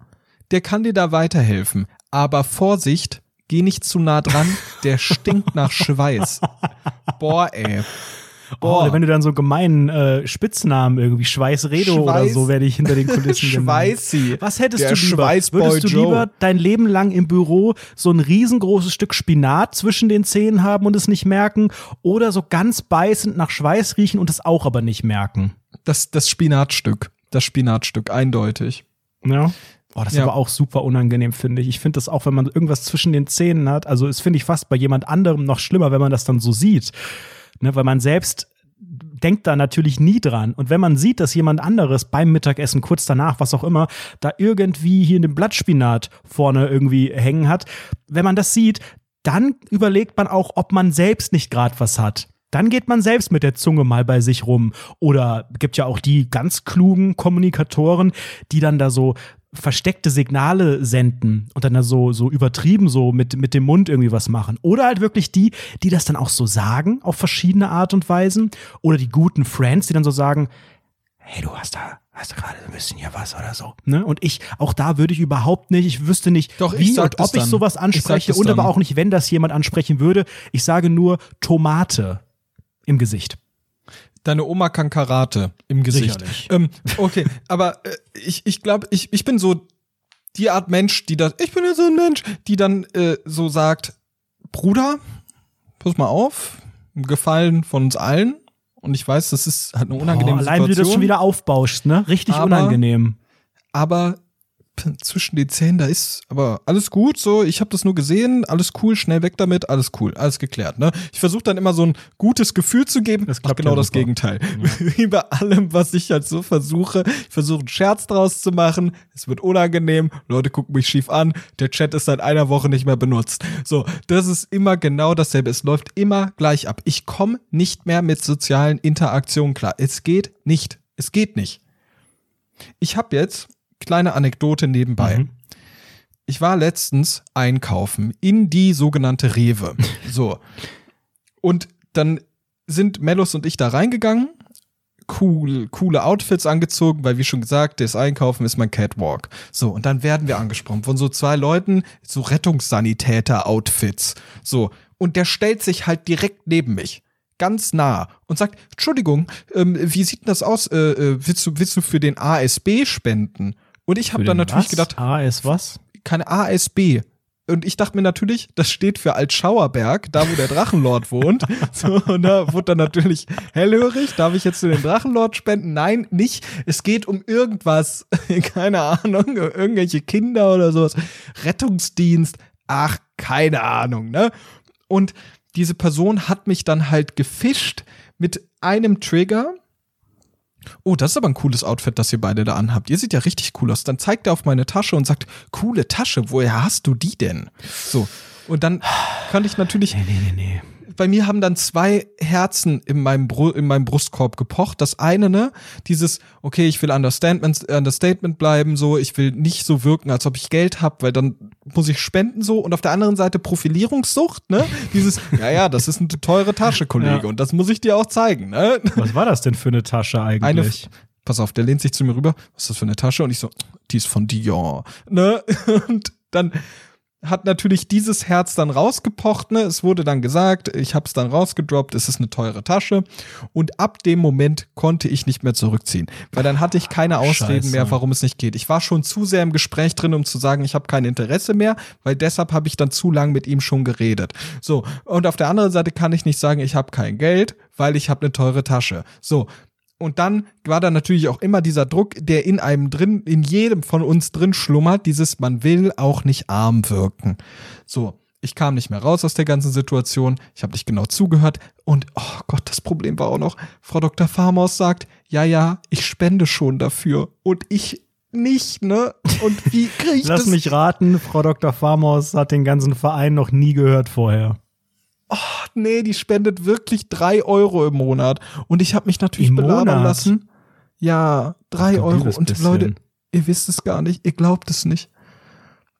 der kann dir da weiterhelfen. Aber Vorsicht, geh nicht zu nah dran, der stinkt nach Schweiß. [LAUGHS] Boah, ey. Boah. oder wenn du dann so gemeinen äh, Spitznamen irgendwie Schweißredo Schweiß. oder so werde ich hinter den Kulissen [LAUGHS] Schweißi. Was hättest du lieber? Würdest du lieber dein Leben lang im Büro so ein riesengroßes Stück Spinat zwischen den Zähnen haben und es nicht merken oder so ganz beißend nach Schweiß riechen und es auch aber nicht merken? Das, das Spinatstück. Das Spinatstück, eindeutig. Ja. Oh, das ist ja. aber auch super unangenehm, finde ich. Ich finde das auch, wenn man irgendwas zwischen den Zähnen hat. Also, es finde ich fast bei jemand anderem noch schlimmer, wenn man das dann so sieht. Ne, weil man selbst denkt da natürlich nie dran. Und wenn man sieht, dass jemand anderes beim Mittagessen, kurz danach, was auch immer, da irgendwie hier einen Blattspinat vorne irgendwie hängen hat, wenn man das sieht, dann überlegt man auch, ob man selbst nicht gerade was hat. Dann geht man selbst mit der Zunge mal bei sich rum. Oder gibt ja auch die ganz klugen Kommunikatoren, die dann da so versteckte Signale senden und dann da so, so übertrieben so mit, mit dem Mund irgendwie was machen. Oder halt wirklich die, die das dann auch so sagen, auf verschiedene Art und Weisen. Oder die guten Friends, die dann so sagen, hey, du hast da, hast da gerade ein bisschen hier was oder so. Ne? Und ich, auch da würde ich überhaupt nicht, ich wüsste nicht, Doch, wie und ob ich sowas anspreche ich und aber auch nicht, wenn das jemand ansprechen würde. Ich sage nur Tomate im Gesicht. Deine Oma kann Karate im Gesicht. Ähm, okay, aber äh, ich, ich glaube, ich, ich bin so die Art Mensch, die das, ich bin ja so ein Mensch, die dann äh, so sagt, Bruder, pass mal auf, Gefallen von uns allen. Und ich weiß, das ist halt eine unangenehme Boah, allein Situation. wie du das schon wieder aufbauschst, ne? Richtig Aber- unangenehm. aber zwischen den Zähnen, da ist aber alles gut, so, ich habe das nur gesehen, alles cool, schnell weg damit, alles cool, alles geklärt, ne? Ich versuche dann immer so ein gutes Gefühl zu geben, Das klappt genau ja das super. Gegenteil. Wie [LAUGHS] bei allem, was ich halt so versuche, ich versuche einen Scherz draus zu machen, es wird unangenehm, Leute gucken mich schief an, der Chat ist seit einer Woche nicht mehr benutzt. So, das ist immer genau dasselbe, es läuft immer gleich ab. Ich komme nicht mehr mit sozialen Interaktionen klar. Es geht nicht, es geht nicht. Ich habe jetzt kleine Anekdote nebenbei. Mhm. Ich war letztens einkaufen in die sogenannte Rewe. [LAUGHS] So. Und dann sind Mellos und ich da reingegangen. Cool, coole Outfits angezogen, weil wie schon gesagt, das Einkaufen ist mein Catwalk. So, und dann werden wir angesprochen von so zwei Leuten, so Rettungssanitäter-Outfits. So, und der stellt sich halt direkt neben mich. Ganz nah und sagt, Entschuldigung, ähm, wie sieht denn das aus? Äh, äh, willst, du, willst du für den ASB spenden? Und ich habe Für dann natürlich was? gedacht, A ist was? keine ASB. Und ich dachte mir natürlich, das steht für Altschauerberg, da wo der Drachenlord [LAUGHS] wohnt. So, und da wurde dann natürlich hellhörig. Darf ich jetzt zu den Drachenlord spenden? Nein, nicht. Es geht um irgendwas. [LAUGHS] Keine Ahnung, irgendwelche Kinder oder sowas. Rettungsdienst. Ach, keine Ahnung, ne? Und diese Person hat mich dann halt gefischt mit einem Trigger. Oh, das ist aber ein cooles Outfit, das ihr beide da anhabt. Ihr seht ja richtig cool aus. Dann zeigt er auf meine Tasche und sagt, coole Tasche, woher hast du die denn? So. Und dann kann ich natürlich, Nee, nee, nee, nee. Bei mir haben dann zwei Herzen in meinem, Bru in meinem Brustkorb gepocht. Das eine, ne, dieses, okay, ich will Understatement, Understatement bleiben, so, ich will nicht so wirken, als ob ich Geld hab, weil dann muss ich spenden, so. Und auf der anderen Seite Profilierungssucht, ne, dieses, [LAUGHS] ja, ja, das ist eine teure Tasche, Kollege, Ja. und das muss ich dir auch zeigen, ne. Was war das denn für eine Tasche Eine, eigentlich? pass auf, der lehnt sich zu mir rüber, was ist das für eine Tasche? Und ich so, die ist von Dior, ne? [LAUGHS] Und dann hat natürlich dieses Herz dann rausgepocht, ne? Es wurde dann gesagt, ich hab's dann rausgedroppt, es ist eine teure Tasche. Und ab dem Moment konnte ich nicht mehr zurückziehen, weil dann hatte ich keine Ausreden Scheiße. mehr, warum es nicht geht. Ich war schon zu sehr im Gespräch drin, um zu sagen, ich habe kein Interesse mehr, weil deshalb habe ich dann zu lang mit ihm schon geredet. So, und auf der anderen Seite kann ich nicht sagen, ich habe kein Geld, weil ich habe eine teure Tasche. So, und dann war da natürlich auch immer dieser Druck, der in einem drin, in jedem von uns drin schlummert, dieses, man will auch nicht arm wirken. So, ich kam nicht mehr raus aus der ganzen Situation, ich habe nicht genau zugehört und, oh Gott, das Problem war auch noch, Frau Dr. Farmaus sagt, ja, ja, ich spende schon dafür und ich nicht, ne? Und wie [LAUGHS] kriege ich Lass das? mich raten, Frau Dr. Farmhaus hat den ganzen Verein noch nie gehört vorher. Nee, die spendet wirklich drei Euro im Monat. Und ich habe mich natürlich Im belabern Monat? lassen. Ja, drei Ach, Euro. Und bisschen. Leute, ihr wisst es gar nicht, ihr glaubt es nicht.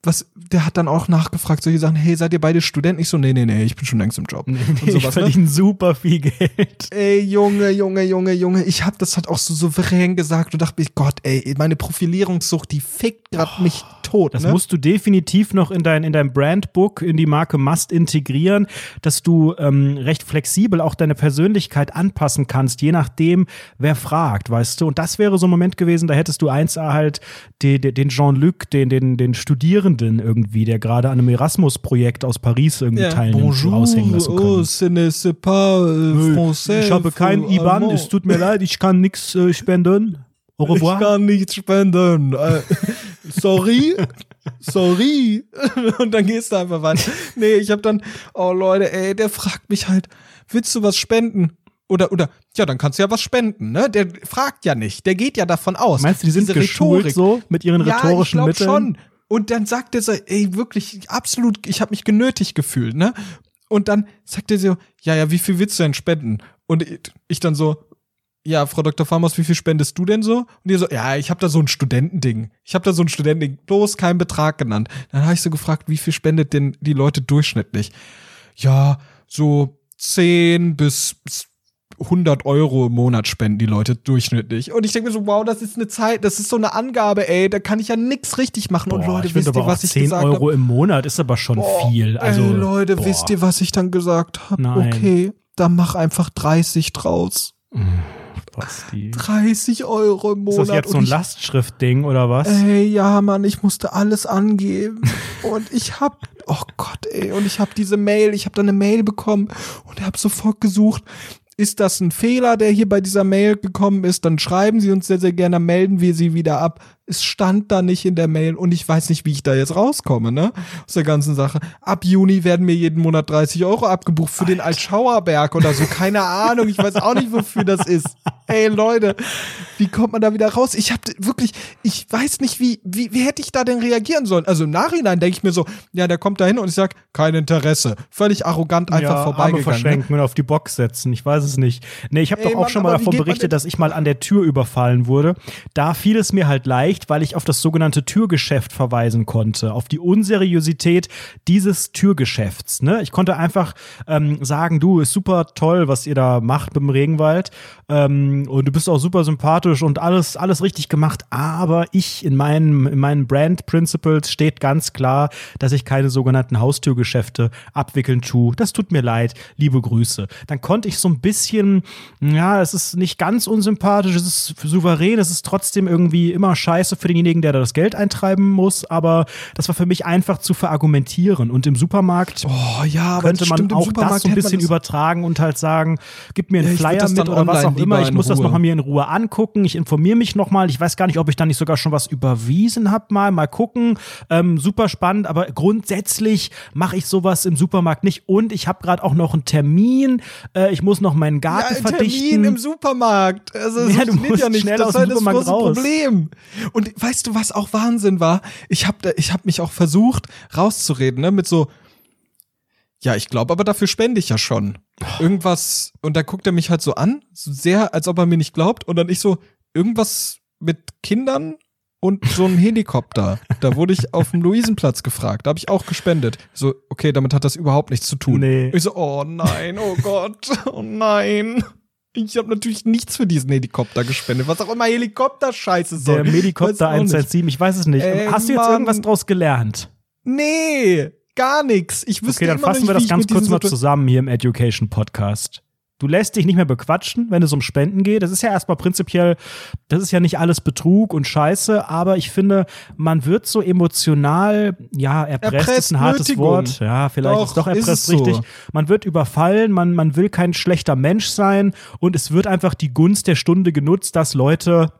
Was, der hat dann auch nachgefragt, solche Sachen, hey, seid ihr beide Studenten? Ich so, nee, nee, nee, ich bin schon längst im Job. und ich sowas, ne? verdiene super viel Geld. Ey, Junge, Junge, Junge, Junge, ich hab das halt auch so souverän gesagt und dachte mir, Gott, ey, meine Profilierungssucht, die fickt grad mich tot, Das ne? musst du definitiv noch in dein, in dein Brandbook, in die Marke Must integrieren, dass du ähm, recht flexibel auch deine Persönlichkeit anpassen kannst, je nachdem, wer fragt, weißt du. Und das wäre so ein Moment gewesen, da hättest du 1A halt den, den Jean-Luc, den, den, den Studierenden irgendwie, der gerade an einem Erasmus-Projekt aus Paris irgendwie teilnimmt, aushängen lassen oh, können. ce n'est c'est pas euh, français. Ich habe kein IBAN, es tut mir leid, ich kann nichts äh, spenden. Au revoir. Ich kann nichts spenden. [LAUGHS] Sorry. Sorry. [LAUGHS] Und dann gehst du einfach weiter. Nee, ich habe dann, oh Leute, ey, der fragt mich halt, willst du was spenden? Oder, oder, ja, dann kannst du ja was spenden, ne? Der fragt ja nicht. Der geht ja davon aus. Meinst du, die sind Diese geschult Rhetorik. so mit ihren ja, ich rhetorischen Mitteln? schon. Und dann sagt er so, ey, wirklich, absolut, ich habe mich genötigt gefühlt, ne? Und dann sagt er so, ja, ja, wie viel willst du denn spenden? Und ich dann so, ja, Frau Dr. Farmers, wie viel spendest du denn so? Und ihr so, ja, ich habe da so ein Studentending. Ich habe da so ein Studentending, bloß keinen Betrag genannt. Dann habe ich so gefragt, wie viel spendet denn die Leute durchschnittlich? Ja, so 10 bis 100 Euro im Monat spenden die Leute durchschnittlich. Und ich denke mir so, wow, das ist eine Zeit, das ist so eine Angabe, ey, da kann ich ja nix richtig machen. und Boah, Leute, ich finde wisst ihr, was ich 10 gesagt Euro habe? im Monat ist aber schon viel. Also, ey, Leute, boah. wisst ihr, was ich dann gesagt habe? Okay, dann mach einfach 30 draus. Basti. 30 Euro im Monat. Ist das jetzt so ein Lastschriftding oder was? Ey, ja, Mann, ich musste alles angeben. [LAUGHS] und ich hab, oh Gott, ey, und ich hab diese Mail, ich hab da eine Mail bekommen und hab sofort gesucht, ist das ein Fehler, der hier bei dieser Mail gekommen ist, dann schreiben Sie uns sehr, sehr gerne, melden wir Sie wieder ab es stand da nicht in der Mail und ich weiß nicht, wie ich da jetzt rauskomme, ne? Aus der ganzen Sache. Ab Juni werden mir jeden Monat 30 Euro abgebucht für Alter. den Altschauerberg oder so. Keine Ahnung, ich weiß auch nicht, wofür das ist. Ey, Leute, wie kommt man da wieder raus? Ich hab wirklich, ich weiß nicht, wie, wie, wie hätte ich da denn reagieren sollen? Also im Nachhinein denke ich mir so, ja, der kommt da hin und ich sag, kein Interesse. Völlig arrogant einfach ja, vorbeigegangen. Arme ne? verschenken und auf die Box setzen. Ich weiß es nicht. Nee, ich habe doch auch Mann, schon mal davon berichtet, dass ich mal an der Tür überfallen wurde. Da fiel es mir halt leicht, nicht, weil ich auf das sogenannte Türgeschäft verweisen konnte, auf die Unseriosität dieses Türgeschäfts. Ne? Ich konnte einfach ähm, sagen, du, ist super toll, was ihr da macht beim Regenwald ähm, und du bist auch super sympathisch und alles, alles richtig gemacht, aber ich in meinen, in meinen Brand Principles steht ganz klar, dass ich keine sogenannten Haustürgeschäfte abwickeln tue. Das tut mir leid, liebe Grüße. Dann konnte ich so ein bisschen, ja, es ist nicht ganz unsympathisch, es ist souverän, es ist trotzdem irgendwie immer scheiße scheiße für denjenigen, der da das Geld eintreiben muss, aber das war für mich einfach zu verargumentieren. Und im Supermarkt oh, ja, könnte man stimmt, auch das so ein bisschen übertragen und halt sagen, gib mir einen ja, Flyer mit oder was auch immer. Ich muss Ruhe. das nochmal mir in Ruhe angucken. Ich informiere mich nochmal. Ich weiß gar nicht, ob ich da nicht sogar schon was überwiesen habe. Mal, mal gucken. Ähm, super spannend, aber grundsätzlich mache ich sowas im Supermarkt nicht. Und ich habe gerade auch noch einen Termin. Äh, ich muss noch meinen Garten ja, verdichten. Termin im Supermarkt. Also, ja, du musst ja nicht. schnell das aus dem Supermarkt raus. Problem. Und weißt du, was auch Wahnsinn war? Ich habe ich hab mich auch versucht rauszureden, ne, mit so ja, ich glaube, aber dafür spende ich ja schon. Irgendwas und dann guckt er mich halt so an, so sehr als ob er mir nicht glaubt und dann ich so irgendwas mit Kindern und so ein Helikopter. Da wurde ich auf dem Luisenplatz gefragt. Da habe ich auch gespendet. So, okay, damit hat das überhaupt nichts zu tun. Nee. Ich so, oh nein, oh Gott, oh nein. Ich habe natürlich nichts für diesen Helikopter gespendet, was auch immer Helikopter-Scheiße soll. Der Helikopter 117, ich weiß es nicht. Ey, Hast du jetzt Mann. irgendwas draus gelernt? Nee, gar nichts. Ich wüsste Okay, dann fassen nicht, wir das ganz kurz mal zusammen hier im Education Podcast. Du lässt dich nicht mehr bequatschen, wenn es um Spenden geht. Das ist ja erstmal prinzipiell, das ist ja nicht alles Betrug und Scheiße, aber ich finde, man wird so emotional, ja, erpresst, erpresst ist ein hartes Nötigung. Wort. Ja, vielleicht doch, ist doch erpresst ist richtig. So. Man wird überfallen, man, man will kein schlechter Mensch sein und es wird einfach die Gunst der Stunde genutzt, dass Leute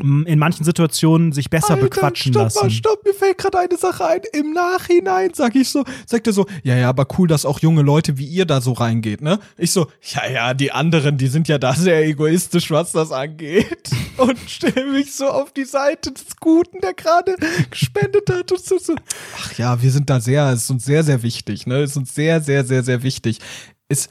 in manchen Situationen sich besser Alter, bequatschen stopp lassen. Mal, stopp, mir fällt gerade eine Sache ein. Im Nachhinein sag ich so, sagt er so, ja, ja, aber cool, dass auch junge Leute wie ihr da so reingeht, ne? Ich so, ja, ja, die anderen, die sind ja da sehr egoistisch, was das angeht. [LAUGHS] Und stell mich so auf die Seite des Guten, der gerade gespendet hat und so, so. Ach ja, wir sind da sehr, es ist uns sehr, sehr wichtig, ne? Es ist uns sehr, sehr, sehr, sehr wichtig. Ist,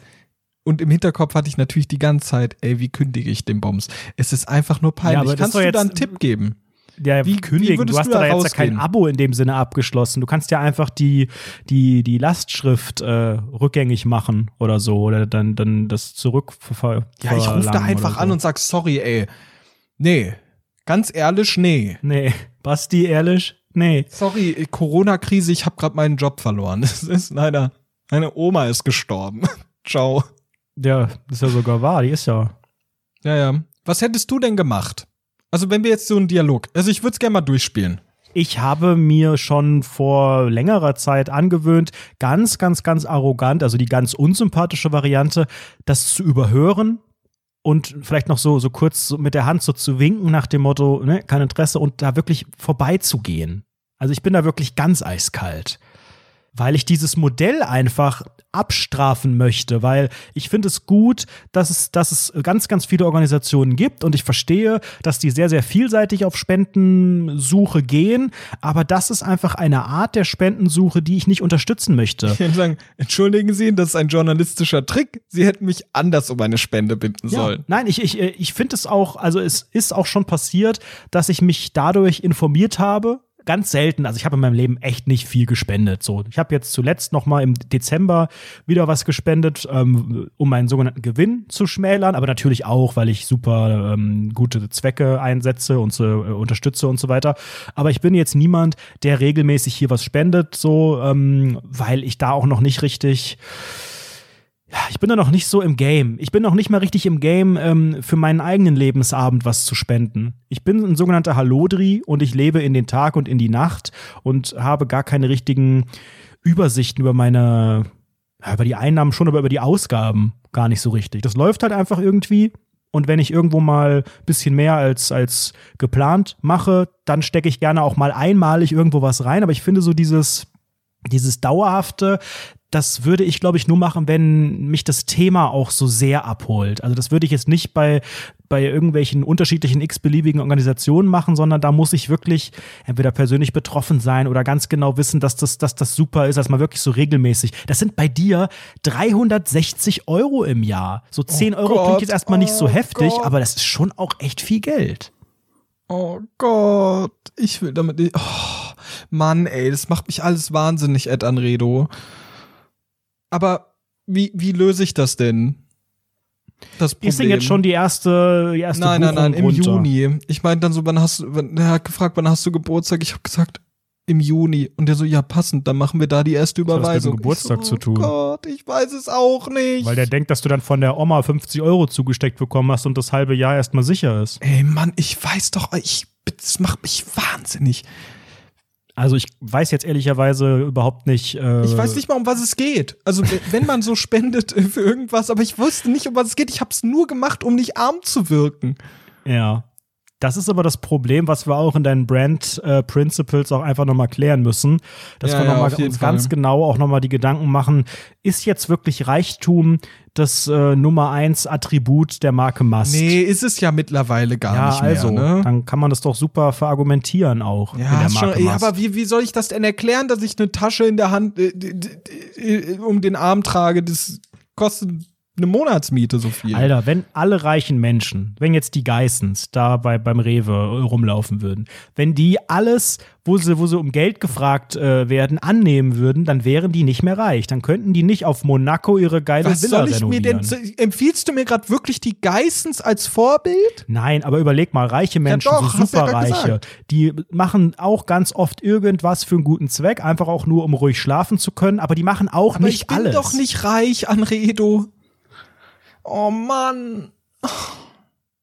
und im Hinterkopf hatte ich natürlich die ganze Zeit, ey, wie kündige ich den Bombs? Es ist einfach nur peinlich. Ja, Kannst du da einen Tipp geben? Ja, wie kündigen? Wie du hast du da jetzt ja kein Abo in dem Sinne abgeschlossen. Du kannst ja einfach die, die, die Lastschrift äh, rückgängig machen oder so. Oder dann, dann das zurück Ja, ich rufe da einfach so. an und sag, sorry, ey. Nee. Ganz ehrlich, nee. Nee. Basti, ehrlich? Nee. Sorry, Corona-Krise, ich habe gerade meinen Job verloren. [LAUGHS] Es ist leider, meine Oma ist gestorben. [LAUGHS] Ciao. Ja, ist ja sogar wahr, die ist ja. Ja, ja. Was hättest du denn gemacht? Also, wenn wir jetzt so einen Dialog, also ich würde es gerne mal durchspielen. Ich habe mir schon vor längerer Zeit angewöhnt, ganz, ganz, ganz arrogant, also die ganz unsympathische Variante, das zu überhören und vielleicht noch so, so kurz so mit der Hand so zu winken nach dem Motto, ne, kein Interesse und da wirklich vorbeizugehen. Also ich bin da wirklich ganz eiskalt weil ich dieses Modell einfach abstrafen möchte, weil ich finde es gut, dass es, dass es ganz, ganz viele Organisationen gibt und ich verstehe, dass die sehr, sehr vielseitig auf Spendensuche gehen, aber das ist einfach eine Art der Spendensuche, die ich nicht unterstützen möchte. Ich würde sagen, entschuldigen Sie, das ist ein journalistischer Trick. Sie hätten mich anders um eine Spende binden ja, sollen. Nein, ich, ich, ich finde es auch, also es ist auch schon passiert, dass ich mich dadurch informiert habe ganz selten, also ich habe in meinem Leben echt nicht viel gespendet. So, ich habe jetzt zuletzt noch mal im Dezember wieder was gespendet, ähm, um meinen sogenannten Gewinn zu schmälern, aber natürlich auch, weil ich super ähm, gute Zwecke einsetze und so, äh, unterstütze und so weiter. Aber ich bin jetzt niemand, der regelmäßig hier was spendet, so, ähm, weil ich da auch noch nicht richtig ich bin da noch nicht so im Game. Ich bin noch nicht mal richtig im Game, ähm, für meinen eigenen Lebensabend was zu spenden. Ich bin ein sogenannter Hallodri und ich lebe in den Tag und in die Nacht und habe gar keine richtigen Übersichten über meine, über die Einnahmen schon, aber über die Ausgaben gar nicht so richtig. Das läuft halt einfach irgendwie. Und wenn ich irgendwo mal ein bisschen mehr als, als geplant mache, dann stecke ich gerne auch mal einmalig irgendwo was rein. Aber ich finde so dieses, dieses dauerhafte, das würde ich, glaube ich, nur machen, wenn mich das Thema auch so sehr abholt. Also das würde ich jetzt nicht bei, bei irgendwelchen unterschiedlichen x-beliebigen Organisationen machen, sondern da muss ich wirklich entweder persönlich betroffen sein oder ganz genau wissen, dass das, dass das super ist, dass man wirklich so regelmäßig. Das sind bei dir 360 Euro im Jahr. So 10 oh Euro Gott, klingt jetzt erstmal oh nicht so oh heftig, Gott. aber das ist schon auch echt viel Geld. Oh Gott, ich will damit nicht. Oh, Mann, ey, das macht mich alles wahnsinnig, Ed Anredo. Aber wie, wie löse ich das denn? Das Problem. Ist denn jetzt schon die erste, die erste Nein, nein, nein, im runter? Juni. Ich meine dann so, wann hast du, wann, er hat gefragt, wann hast du Geburtstag? Ich habe gesagt, im Juni. Und der so, ja, passend, dann machen wir da die erste Überweisung. Was hat mit dem Geburtstag so, zu tun? Oh Gott, ich weiß es auch nicht. Weil der denkt, dass du dann von der Oma 50 Euro zugesteckt bekommen hast und das halbe Jahr erstmal sicher ist. Ey, Mann, ich weiß doch, ich, das macht mich wahnsinnig. Also ich weiß jetzt ehrlicherweise überhaupt nicht. Äh ich weiß nicht mal, um was es geht. Also wenn man so [LAUGHS] spendet für irgendwas, aber ich wusste nicht, um was es geht. Ich habe es nur gemacht, um nicht arm zu wirken. Ja. Das ist aber das Problem, was wir auch in deinen Brand äh, Principles auch einfach nochmal klären müssen. Dass ja, wir nochmal ja, uns Fall. ganz genau auch nochmal die Gedanken machen, ist jetzt wirklich Reichtum das äh, Nummer eins Attribut der Marke Must? Nee, ist es ja mittlerweile gar ja, nicht mehr. Also, ne? dann kann man das doch super verargumentieren auch. Ja, in der Marke schon, ja aber wie, wie soll ich das denn erklären, dass ich eine Tasche in der Hand äh, um den Arm trage? Das kostet eine Monatsmiete so viel. Alter, wenn alle reichen Menschen, wenn jetzt die Geissens da bei, beim Rewe rumlaufen würden, wenn die alles, wo sie, wo sie um Geld gefragt äh, werden, annehmen würden, dann wären die nicht mehr reich. Dann könnten die nicht auf Monaco ihre geile Was Villa soll ich renovieren. mir denn, empfiehlst du mir gerade wirklich die Geissens als Vorbild? Nein, aber überleg mal, reiche Menschen, ja doch, so superreiche, ja die machen auch ganz oft irgendwas für einen guten Zweck, einfach auch nur, um ruhig schlafen zu können, aber die machen auch aber nicht alles. Ich bin alles. doch nicht reich, Anredo. Oh Mann.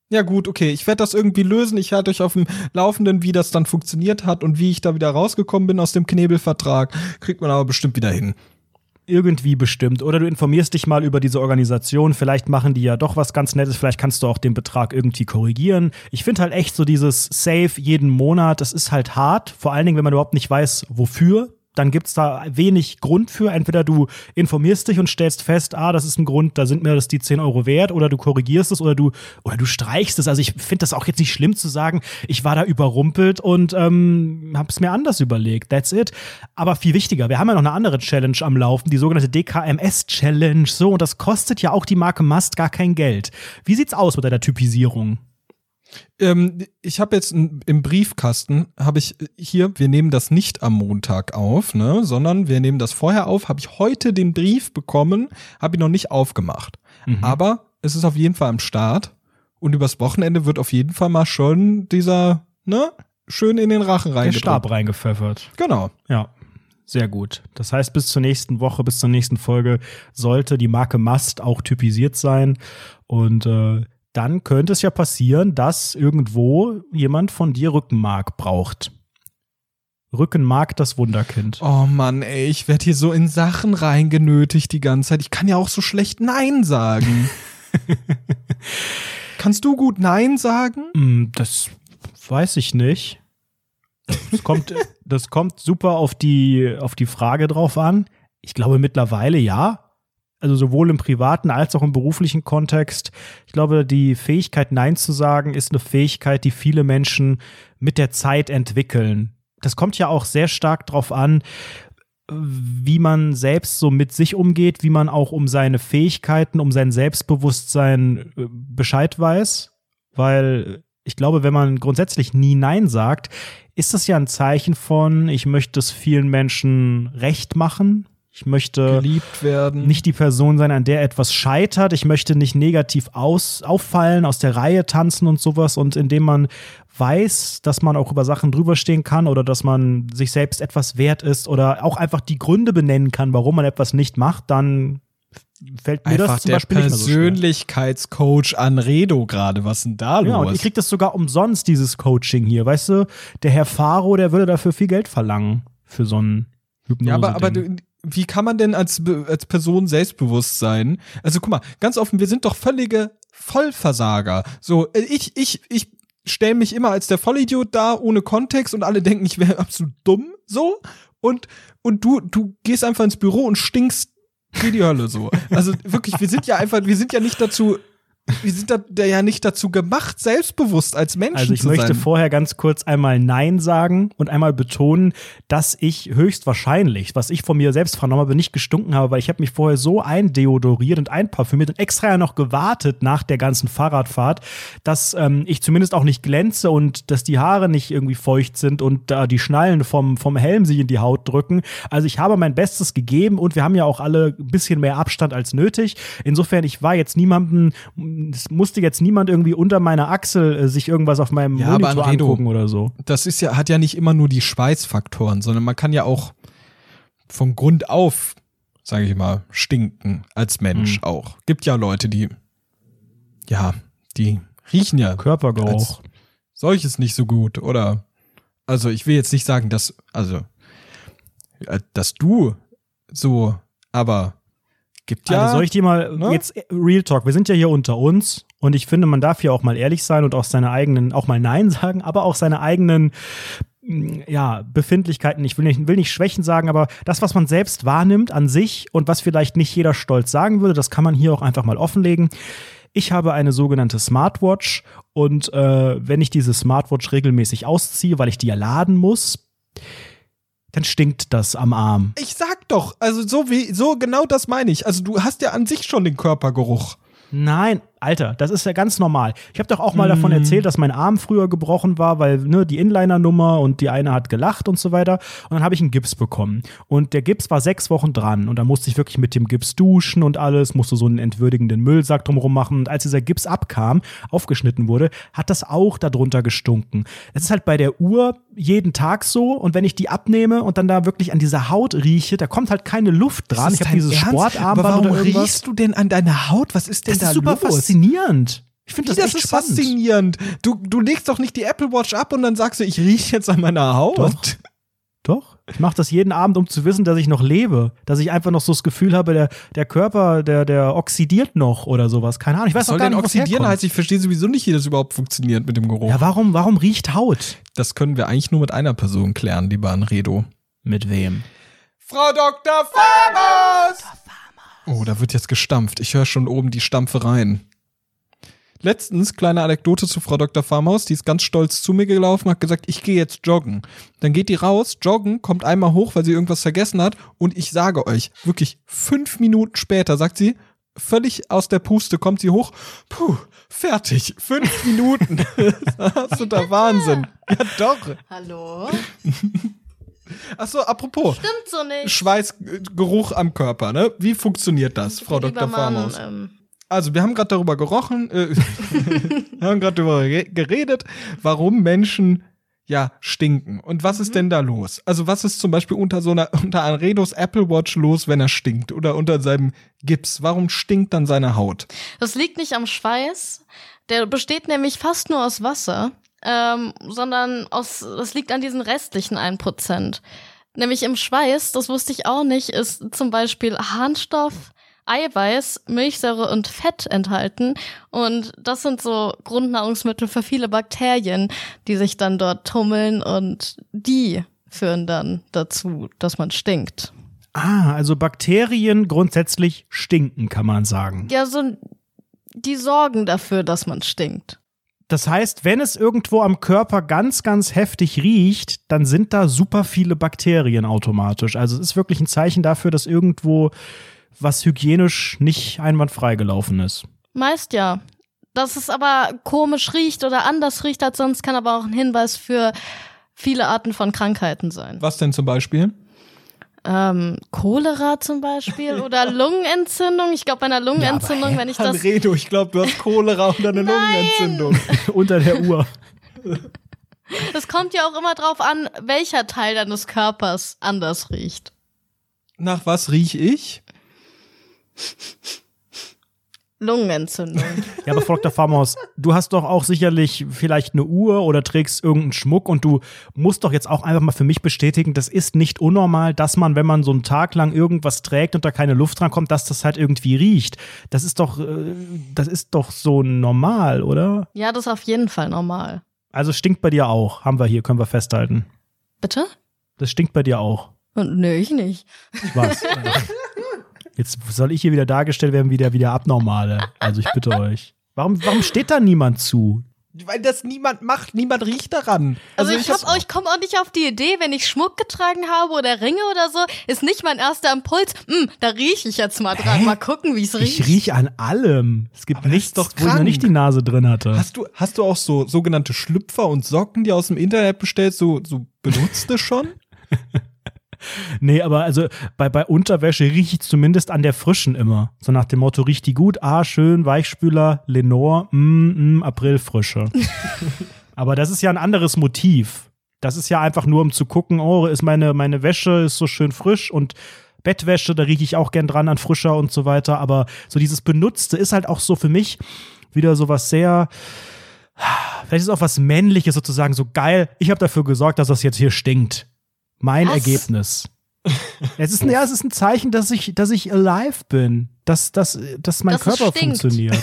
Ja gut, okay, ich werde das irgendwie lösen. Ich halte euch auf dem Laufenden, wie das dann funktioniert hat und wie ich da wieder rausgekommen bin aus dem Knebelvertrag. Kriegt man aber bestimmt wieder hin. Irgendwie bestimmt. Oder du informierst dich mal über diese Organisation. Vielleicht machen die ja doch was ganz Nettes. Vielleicht kannst du auch den Betrag irgendwie korrigieren. Ich finde halt echt so dieses Save jeden Monat, das ist halt hart. Vor allen Dingen, wenn man überhaupt nicht weiß, wofür dann gibt's da wenig Grund für. Entweder du informierst dich und stellst fest, ah, das ist ein Grund, da sind mir das die 10 Euro wert, oder du korrigierst es oder du, oder du streichst es. Also ich finde das auch jetzt nicht schlimm zu sagen, ich war da überrumpelt und ähm, habe es mir anders überlegt. That's it. Aber viel wichtiger, wir haben ja noch eine andere Challenge am Laufen, die sogenannte DKMS-Challenge. So, und das kostet ja auch die Marke Must gar kein Geld. Wie sieht's aus mit deiner Typisierung? Ähm, ich habe jetzt im Briefkasten, habe ich hier, wir nehmen das nicht am Montag auf, ne, sondern wir nehmen das vorher auf, habe ich heute den Brief bekommen, habe ihn noch nicht aufgemacht. Mhm. Aber es ist auf jeden Fall am Start und übers Wochenende wird auf jeden Fall mal schon dieser, ne, schön in den Rachen reingepfeffert. Der Stab reingepfeffert. Genau. Ja. Sehr gut. Das heißt, bis zur nächsten Woche, bis zur nächsten Folge sollte die Marke Must auch typisiert sein. Und äh, dann könnte es ja passieren, dass irgendwo jemand von dir Rückenmark braucht. Rückenmark, das Wunderkind. Oh Mann, ey, ich werde hier so in Sachen reingenötigt die ganze Zeit. Ich kann ja auch so schlecht Nein sagen. [LAUGHS] Kannst du gut Nein sagen? Mm, das weiß ich nicht. Das kommt, [LAUGHS] das kommt super auf die, auf die Frage drauf an. Ich glaube mittlerweile ja also sowohl im privaten als auch im beruflichen Kontext. Ich glaube, die Fähigkeit, Nein zu sagen, ist eine Fähigkeit, die viele Menschen mit der Zeit entwickeln. Das kommt ja auch sehr stark darauf an, wie man selbst so mit sich umgeht, wie man auch um seine Fähigkeiten, um sein Selbstbewusstsein äh, Bescheid weiß. Weil ich glaube, wenn man grundsätzlich nie Nein sagt, ist das ja ein Zeichen von, ich möchte es vielen Menschen recht machen, ich möchte geliebt werden. nicht die Person sein, an der etwas scheitert. Ich möchte nicht negativ aus, auffallen, aus der Reihe tanzen und sowas. Und indem man weiß, dass man auch über Sachen drüberstehen kann oder dass man sich selbst etwas wert ist oder auch einfach die Gründe benennen kann, warum man etwas nicht macht, dann fällt mir Einfach das zum der Beispiel nicht mehr so. Persönlichkeitscoach Anredo gerade. Was denn da Ja, und ihr los? kriegt das sogar umsonst, dieses Coaching hier. Weißt du, der Herr Faro, der würde dafür viel Geld verlangen für so ein Hypnose. Ja, aber, aber du- wie kann man denn als, als Person selbstbewusst sein? Also guck mal, ganz offen, wir sind doch völlige Vollversager. So, äh, ich, ich, ich stelle mich immer als der Vollidiot da, ohne Kontext und alle denken, ich wäre [LAUGHS] absolut dumm, so. Und, und du, du gehst einfach ins Büro und stinkst wie die Hölle, so. Also wirklich, wir sind ja einfach, wir sind ja nicht dazu, wir sind da, da ja nicht dazu gemacht, selbstbewusst als Menschen Also ich zu möchte sein. vorher ganz kurz einmal Nein sagen und einmal betonen, dass ich höchstwahrscheinlich, was ich von mir selbst vernommen habe, nicht gestunken habe, weil ich habe mich vorher so eindeodoriert und einparfümiert und extra ja noch gewartet nach der ganzen Fahrradfahrt, dass ähm, ich zumindest auch nicht glänze und dass die Haare nicht irgendwie feucht sind und da die Schnallen vom, vom Helm sich in die Haut drücken. Also ich habe mein Bestes gegeben und wir haben ja auch alle ein bisschen mehr Abstand als nötig. Insofern, ich war jetzt niemandem, es musste jetzt niemand irgendwie unter meiner Achsel äh, sich irgendwas auf meinem Ja, aber Monitor Anredo, angucken oder so. das ist ja, hat ja nicht immer nur die Schweißfaktoren, sondern man kann ja auch von Grund auf, sage ich mal, stinken als Mensch Mhm. auch. Gibt ja Leute, die, ja, die riechen ja Körpergeruch. solches nicht so gut, oder? Also ich will jetzt nicht sagen, dass, also, äh, dass du so, aber gibt ja. Also soll ich dir mal ne? jetzt äh, Real Talk, wir sind ja hier unter uns und ich finde, man darf hier auch mal ehrlich sein und auch seine eigenen, auch mal Nein [LAUGHS] sagen, aber auch seine eigenen mh, ja, Befindlichkeiten, ich will nicht, will nicht Schwächen sagen, aber das, was man selbst wahrnimmt an sich und was vielleicht nicht jeder stolz sagen würde, das kann man hier auch einfach mal offenlegen. Ich habe eine sogenannte Smartwatch und äh, wenn ich diese Smartwatch regelmäßig ausziehe, weil ich die ja laden muss, dann stinkt das am Arm. ich sag doch, also so wie, so genau das meine ich. Also du hast ja an sich schon den Körpergeruch. Nein, Alter, das ist ja ganz normal. Ich habe doch auch mal Mhm. davon erzählt, dass mein Arm früher gebrochen war, weil ne, die Inliner-Nummer und die eine hat gelacht und so weiter. Und dann habe ich einen Gips bekommen. Und der Gips war sechs Wochen dran. Und da musste ich wirklich mit dem Gips duschen und alles, musste so einen entwürdigenden Müllsack drumherum machen. Und als dieser Gips abkam, aufgeschnitten wurde, hat das auch darunter gestunken. Es ist halt bei der Uhr jeden Tag so. Und wenn ich die abnehme und dann da wirklich an dieser Haut rieche, da kommt halt keine Luft dran. Ist Ich habe dieses Ernst? Sportarmband Aber warum riechst du denn an deiner Haut? Was ist denn Das da ist super los? Faszinierend. Ich finde das, das echt ist spannend. faszinierend. Du, du legst doch nicht die Apple Watch ab und dann sagst du, ich rieche jetzt an meiner Haut. Doch. Doch. Ich mache das jeden Abend, um zu wissen, dass ich noch lebe. Dass ich einfach noch so das Gefühl habe, der, der Körper, der, der oxidiert noch oder sowas. Keine Ahnung. Ich weiß Was soll noch gar denn nicht, oxidieren herkommt. heißt? Ich verstehe sowieso nicht, wie das überhaupt funktioniert mit dem Geruch. Ja, warum, warum riecht Haut? Das können wir eigentlich nur mit einer Person klären, lieber Anredo. Mit wem? Frau Dr. Farmers! Oh, da wird jetzt gestampft. Ich höre schon oben die Stampfereien. Letztens, kleine Anekdote zu Frau Dr. Farmhaus, die ist ganz stolz zu mir gelaufen, hat gesagt, ich gehe jetzt joggen. Dann geht die raus, joggen, kommt einmal hoch, weil sie irgendwas vergessen hat und ich sage euch, wirklich fünf Minuten später sagt sie, völlig aus der Puste kommt sie hoch, puh, fertig, fünf [LAUGHS] Minuten. [LAUGHS] das ist der Wahnsinn. Ja doch. Hallo? Achso, apropos, Stimmt so nicht. Schweißgeruch am Körper, ne? Wie funktioniert das, Frau Lieber Dr. Farmhaus? ähm, Also, wir haben gerade darüber gerochen, äh, [LAUGHS] wir haben gerade darüber ge- geredet, warum Menschen ja stinken. Und was Mhm. ist denn da los? Also, was ist zum Beispiel unter so einer, [LAUGHS] unter Anredos Apple Watch los, wenn er stinkt? Oder unter seinem Gips? Warum stinkt dann seine Haut? das liegt nicht am Schweiß. Der besteht nämlich fast nur aus Wasser, ähm, sondern aus, das liegt an diesen restlichen 1%. Nämlich im Schweiß, das wusste ich auch nicht, ist zum Beispiel Harnstoff, Eiweiß, Milchsäure und Fett enthalten. Und das sind so Grundnahrungsmittel für viele Bakterien, die sich dann dort tummeln und die führen dann dazu, dass man stinkt. Ah, also Bakterien grundsätzlich stinken, kann man sagen. Ja, so, die sorgen dafür, dass man stinkt. Das heißt, wenn es irgendwo am Körper ganz, ganz heftig riecht, dann sind da super viele Bakterien automatisch. Also es ist wirklich ein Zeichen dafür, dass irgendwo was hygienisch nicht einwandfrei gelaufen ist. Meist ja. Dass es aber komisch riecht oder anders riecht als sonst, kann aber auch ein Hinweis für viele Arten von Krankheiten sein. Was denn zum Beispiel? Ähm, Cholera zum Beispiel [LAUGHS] oder Lungenentzündung. Ich glaube, bei einer Lungenentzündung, wenn ich das. Anredo, ich glaube, du hast Cholera und eine Lungenentzündung. [LAUGHS] Unter der Uhr. Es kommt ja auch immer drauf an, welcher Teil deines Körpers anders riecht. Nach was riech ich? Lungenentzündung. [LAUGHS] Ja, aber Frau Dr. Farmhaus, du hast doch auch sicherlich vielleicht eine Uhr oder trägst irgendeinen Schmuck und du musst doch jetzt auch einfach mal für mich bestätigen, das ist nicht unnormal, dass man, wenn man so einen Tag lang irgendwas trägt und da keine Luft dran kommt, dass das halt irgendwie riecht. Das ist doch, äh, das ist doch so normal, oder? Ja, das ist auf jeden Fall normal. Also stinkt bei dir auch, haben wir hier, können wir festhalten. Bitte? Das stinkt bei dir auch. Und nö, ich nicht. Was? [LAUGHS] Jetzt soll ich hier wieder dargestellt werden wie der wieder Abnormale. Also ich bitte euch. Warum, warum steht da niemand zu? Weil das niemand macht, niemand riecht daran. Also, ich, hab- hab, ich komme auch nicht auf die Idee, wenn ich Schmuck getragen habe oder Ringe oder so, ist nicht mein erster Impuls. Hm, da rieche ich jetzt mal dran. Hä? Mal gucken, wie es riecht. Ich rieche an allem. Es gibt Aber nichts, doch wo ich noch nicht die Nase drin hatte. Hast du, hast du auch so sogenannte Schlüpfer und Socken, die aus dem Internet bestellst, so, so benutzte schon? [LAUGHS] Nee, aber also bei, bei Unterwäsche rieche ich zumindest an der frischen immer. So nach dem Motto, riecht die gut? Ah, schön, Weichspüler, Lenore, mm, mm, Aprilfrische. [LAUGHS] aber das ist ja ein anderes Motiv. Das ist ja einfach nur, um zu gucken, oh, ist meine, meine Wäsche ist so schön frisch und Bettwäsche, da rieche ich auch gern dran an frischer und so weiter. Aber so dieses Benutzte ist halt auch so für mich wieder so was sehr, vielleicht ist es auch was Männliches sozusagen, so geil. Ich habe dafür gesorgt, dass das jetzt hier stinkt. Mein Was? Ergebnis. Es ist, ein- ja, es ist ein Zeichen, dass ich, dass ich alive bin, dass, dass, dass mein Dass Körper funktioniert.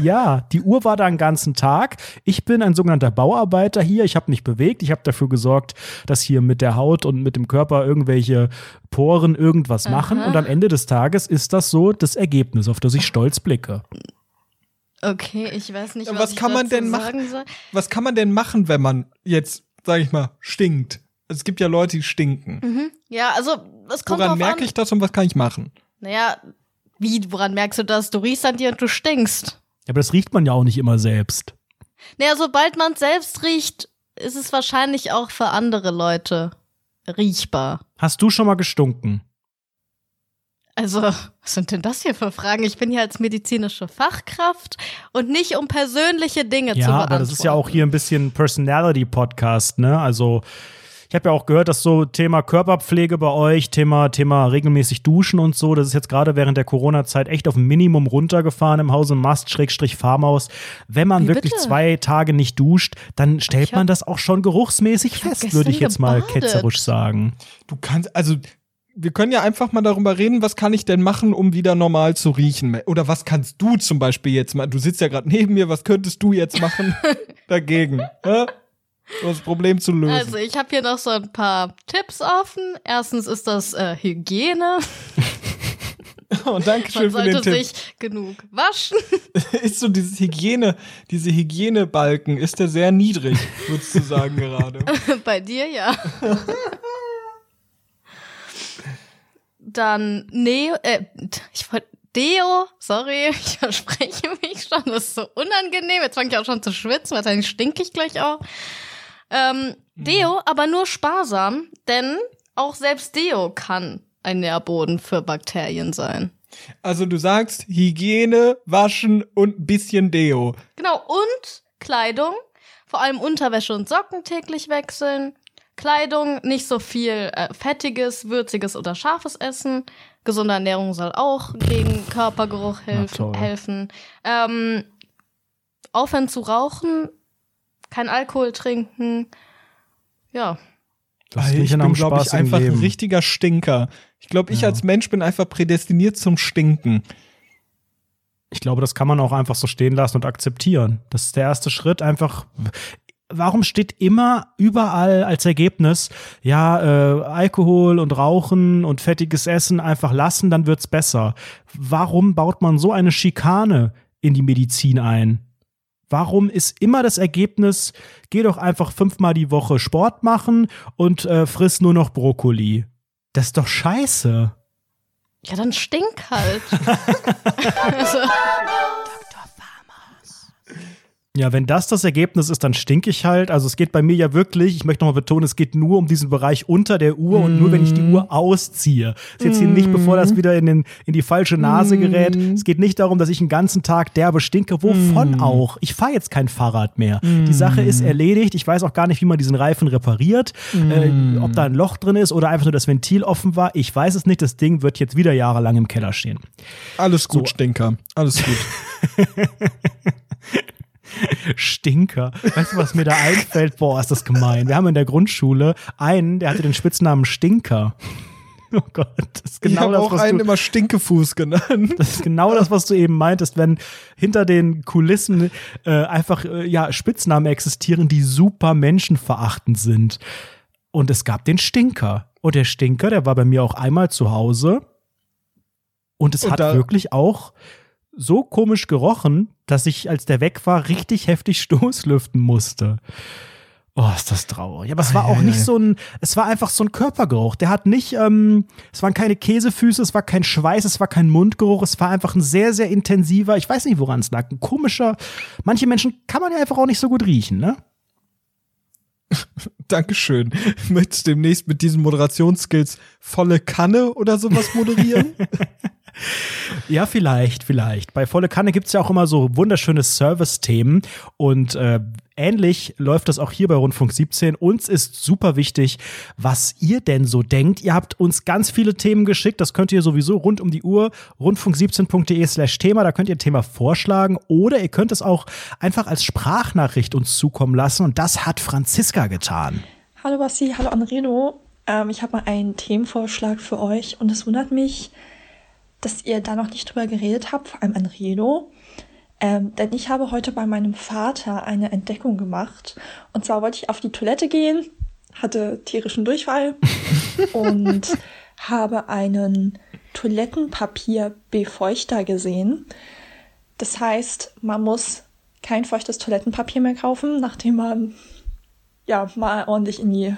Ja, die Uhr war da den ganzen Tag. Ich bin ein sogenannter Bauarbeiter hier. Ich habe mich bewegt. Ich habe dafür gesorgt, dass hier mit der Haut und mit dem Körper irgendwelche Poren irgendwas machen. Und am Ende des Tages ist das so das Ergebnis, auf das ich stolz blicke. Okay, ich weiß nicht, was, was ich kann man denn machen? sagen soll. Was kann man denn machen, wenn man jetzt, sag ich mal, stinkt? Es gibt ja Leute, die stinken. Mhm. Ja, also es kommt Woran merke an. ich das und was kann ich machen? Naja, wie, woran merkst du das? Du riechst an dir und du stinkst. Aber das riecht man ja auch nicht immer selbst. Naja, sobald man selbst riecht, ist es wahrscheinlich auch für andere Leute riechbar. Hast du schon mal gestunken? Also, was sind denn das hier für Fragen? Ich bin hier als medizinische Fachkraft und nicht um persönliche Dinge zu Ja, beantworten. aber das ist ja auch hier ein bisschen Personality-Podcast, ne? Also ich habe ja auch gehört, dass so Thema Körperpflege bei euch, Thema, Thema regelmäßig duschen und so, das ist jetzt gerade während der Corona-Zeit echt auf ein Minimum runtergefahren im Hause Mast, Schrägstrich Farmhaus. Wenn man Wie wirklich bitte? zwei Tage nicht duscht, dann stellt hab- man das auch schon geruchsmäßig fest, würde ich jetzt mal gebadet. ketzerisch sagen. Du kannst, also, wir können ja einfach mal darüber reden, was kann ich denn machen, um wieder normal zu riechen? Oder was kannst du zum Beispiel jetzt mal? Du sitzt ja gerade neben mir, was könntest du jetzt machen [LAUGHS] dagegen? [LAUGHS] Um das Problem zu lösen. Also, ich habe hier noch so ein paar Tipps offen. Erstens ist das äh, Hygiene. [LAUGHS] oh, danke schön Man für den sollte Tipp. sich genug waschen. [LAUGHS] Ist so dieses Hygiene, diese Hygienebalken, ist der sehr niedrig, würdest du sagen gerade. Bei dir, ja. Dann Neo, äh, ich wollte Deo, sorry, ich verspreche mich schon, das ist so unangenehm. Jetzt fange ich auch schon zu schwitzen, wahrscheinlich stinke ich gleich auch. Ähm, Deo, aber nur sparsam, denn auch selbst Deo kann ein Nährboden für Bakterien sein. Also du sagst Hygiene, Waschen und ein bisschen Deo. Genau, und Kleidung, vor allem Unterwäsche und Socken täglich wechseln. Kleidung, nicht so viel äh, fettiges, würziges oder scharfes Essen. Gesunde Ernährung soll auch gegen Körpergeruch helfen. toll. helfen. Ähm, aufhören zu rauchen, kein Alkohol trinken. Ja, Das klingt ich bin, glaube ich, einfach ein richtiger Stinker. Ich glaube, ich Ja. als Mensch bin einfach prädestiniert zum Stinken. Ich glaube, das kann man auch einfach so stehen lassen und akzeptieren. Das ist der erste Schritt, einfach. Warum steht immer überall als Ergebnis, ja, äh, Alkohol und Rauchen und fettiges Essen einfach lassen, dann wird's besser. Warum baut man so eine Schikane in die Medizin ein? Warum ist immer das Ergebnis, geh doch einfach fünfmal die Woche Sport machen und äh, friss nur noch Brokkoli? Das ist doch scheiße. ja, dann stink halt. [LAUGHS] also, Ja, wenn das das Ergebnis ist, dann stinke ich halt. Also es geht bei mir ja wirklich, ich möchte nochmal betonen, es geht nur um diesen Bereich unter der Uhr mm. und nur wenn ich die Uhr ausziehe. Es geht hier nicht, bevor das wieder in, den, in die falsche Nase gerät. Mm. Es geht nicht darum, dass ich einen ganzen Tag derbe stinke. Wovon mm. auch? Ich fahre jetzt kein Fahrrad mehr. Die Sache ist erledigt. Ich weiß auch gar nicht, wie man diesen Reifen repariert. Äh, ob da ein Loch drin ist oder einfach nur das Ventil offen war. Ich weiß es nicht. Das Ding wird jetzt wieder jahrelang im Keller stehen. Alles gut, so. Stinker. Alles gut. [LAUGHS] Stinker. Weißt du, was mir da einfällt? Boah, ist das gemein. Wir haben in der Grundschule einen, der hatte den Spitznamen Stinker. Oh Gott, das ist genau ich das, auch was einen du, immer Stinkefuß genannt. Das ist genau das, was du eben meintest, wenn hinter den Kulissen äh, einfach äh, ja Spitznamen existieren, die super menschenverachtend sind. Und es gab den Stinker. Und der Stinker, der war bei mir auch einmal zu Hause. Und es und hat wirklich auch so komisch gerochen, dass ich, als der weg war, richtig heftig [LAUGHS] Stoßlüften musste. Oh, ist das traurig. Aber es war auch nicht so ein, es war einfach so ein Körpergeruch. Der hat nicht, ähm, es waren keine Käsefüße, es war kein Schweiß, es war kein Mundgeruch, es war einfach ein sehr, sehr intensiver, ich weiß nicht, woran es lag, ein komischer, manche Menschen kann man ja einfach auch nicht so gut riechen, ne? [LAUGHS] Dankeschön. Möchtest du demnächst mit diesen Moderationsskills volle Kanne oder sowas moderieren? [LAUGHS] Ja, vielleicht, vielleicht. Bei Volle Kanne gibt es ja auch immer so wunderschöne Service-Themen und äh, ähnlich läuft das auch hier bei Rundfunk 17. Uns ist super wichtig, was ihr denn so denkt. Ihr habt uns ganz viele Themen geschickt, das könnt ihr sowieso rund um die Uhr, rundfunk17.de slash Thema, da könnt ihr Thema vorschlagen oder ihr könnt es auch einfach als Sprachnachricht uns zukommen lassen und das hat Franziska getan. Hallo Basti, hallo Anredo. Ähm, ich habe mal einen Themenvorschlag für euch und es wundert mich, dass ihr da noch nicht drüber geredet habt, vor allem an Redo. Ähm, denn ich habe heute bei meinem Vater eine Entdeckung gemacht. Und zwar wollte ich auf die Toilette gehen, hatte tierischen Durchfall [LAUGHS] und habe einen Toilettenpapierbefeuchter gesehen. Das heißt, man muss kein feuchtes Toilettenpapier mehr kaufen, nachdem man ja mal ordentlich in die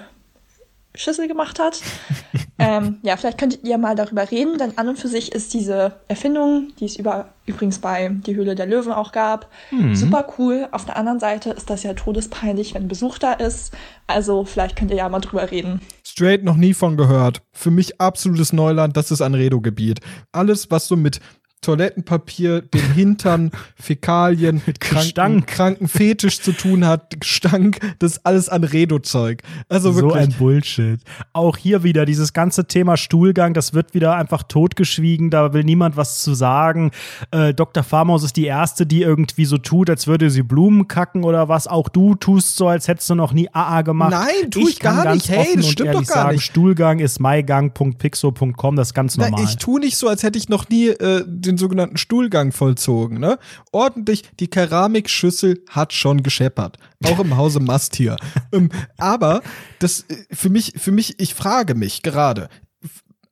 Schüssel gemacht hat. [LAUGHS] ähm, ja, vielleicht könntet ihr mal darüber reden, denn an und für sich ist diese Erfindung, die es über, übrigens bei Die Höhle der Löwen auch gab, mhm. super cool. Auf der anderen Seite ist das ja todespeinlich, wenn Besuch da ist. Also vielleicht könnt ihr ja mal drüber reden. Straight noch nie von gehört. Für mich absolutes Neuland, das ist ein Redo-Gebiet. Alles, was so mit Toilettenpapier, den Hintern, [LAUGHS] Fäkalien, mit kranken, kranken Fetisch zu tun hat, Gestank, das ist alles an Redo-Zeug. Also wirklich. So ein Bullshit. Auch hier wieder dieses ganze Thema Stuhlgang, das wird wieder einfach totgeschwiegen, da will niemand was zu sagen. Äh, Dr. Farmaus ist die Erste, die irgendwie so tut, als würde sie Blumen kacken oder was. Auch du tust so, als hättest du noch nie AA gemacht. Nein, tu ich, ich gar nicht. Hey, das stimmt doch gar sagen, nicht. Stuhlgang ist mygang.pixo.com, das ist ganz normal. Na, ich tu nicht so, als hätte ich noch nie äh, den sogenannten Stuhlgang vollzogen. Ne? Ordentlich, die Keramikschüssel hat schon gescheppert. Auch im Hause Mast hier. [LAUGHS] ähm, aber das äh, für mich, für mich, ich frage mich gerade,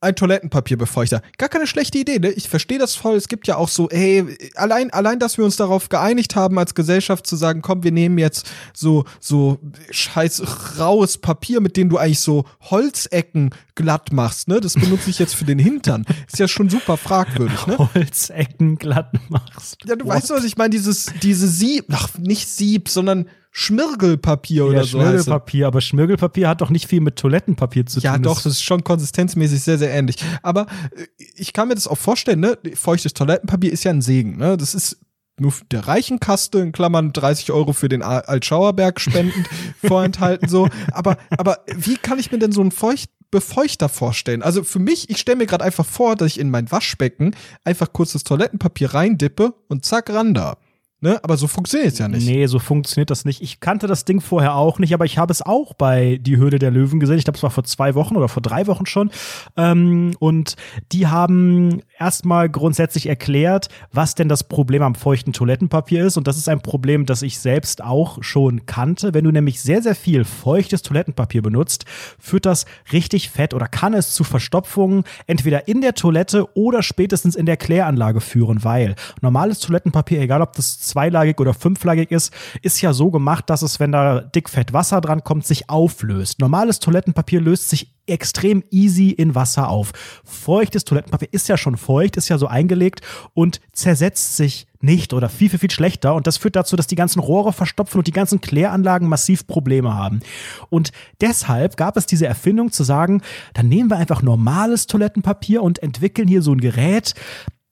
ein Toilettenpapierbefeuchter. Gar keine schlechte Idee, ne? Ich verstehe das voll. Es gibt ja auch so, ey, allein, allein, dass wir uns darauf geeinigt haben, als Gesellschaft zu sagen, komm, wir nehmen jetzt so, so scheiß raues Papier, mit dem du eigentlich so Holzecken glatt machst, ne? Das benutze ich jetzt für den Hintern. Ist ja schon super fragwürdig, ne? Holzecken glatt machst. Ja, du What? weißt, was ich meine, dieses, diese Sieb, ach, nicht Sieb, sondern Schmirgelpapier ja, oder so. Schmirgelpapier, aber Schmirgelpapier hat doch nicht viel mit Toilettenpapier zu ja, tun. Ja, doch, das ist schon konsistenzmäßig sehr, sehr ähnlich. Aber äh, ich kann mir das auch vorstellen, ne? Feuchtes Toilettenpapier ist ja ein Segen, ne? Das ist nur der reichen Kaste, in Klammern 30 Euro für den Altschauerberg spendend [LAUGHS] vorenthalten, so. Aber, aber wie kann ich mir denn so einen Feucht Befeuchter vorstellen. Also für mich, ich stelle mir gerade einfach vor, dass ich in mein Waschbecken einfach kurz das Toilettenpapier reindippe und zack, ran da. Ne? Aber so funktioniert es ja nicht. Nee, so funktioniert das nicht. Ich kannte das Ding vorher auch nicht, aber ich habe es auch bei Die Höhle der Löwen gesehen. Ich glaube, es war vor zwei Wochen oder vor drei Wochen schon. Ähm, und die haben erstmal grundsätzlich erklärt, was denn das Problem am feuchten Toilettenpapier ist. Und das ist ein Problem, das ich selbst auch schon kannte. Wenn du nämlich sehr, sehr viel feuchtes Toilettenpapier benutzt, führt das richtig fett oder kann es zu Verstopfungen entweder in der Toilette oder spätestens in der Kläranlage führen, weil normales Toilettenpapier, egal ob das zweilagig oder fünflagig ist, ist ja so gemacht, dass es, wenn da dickfett Wasser dran kommt, sich auflöst. Normales Toilettenpapier löst sich extrem easy in Wasser auf. Feuchtes Toilettenpapier ist ja schon feucht, ist ja so eingelegt und zersetzt sich nicht oder viel, viel, viel schlechter. Und das führt dazu, dass die ganzen Rohre verstopfen und die ganzen Kläranlagen massiv Probleme haben. Und deshalb gab es diese Erfindung zu sagen, dann nehmen wir einfach normales Toilettenpapier und entwickeln hier so ein Gerät,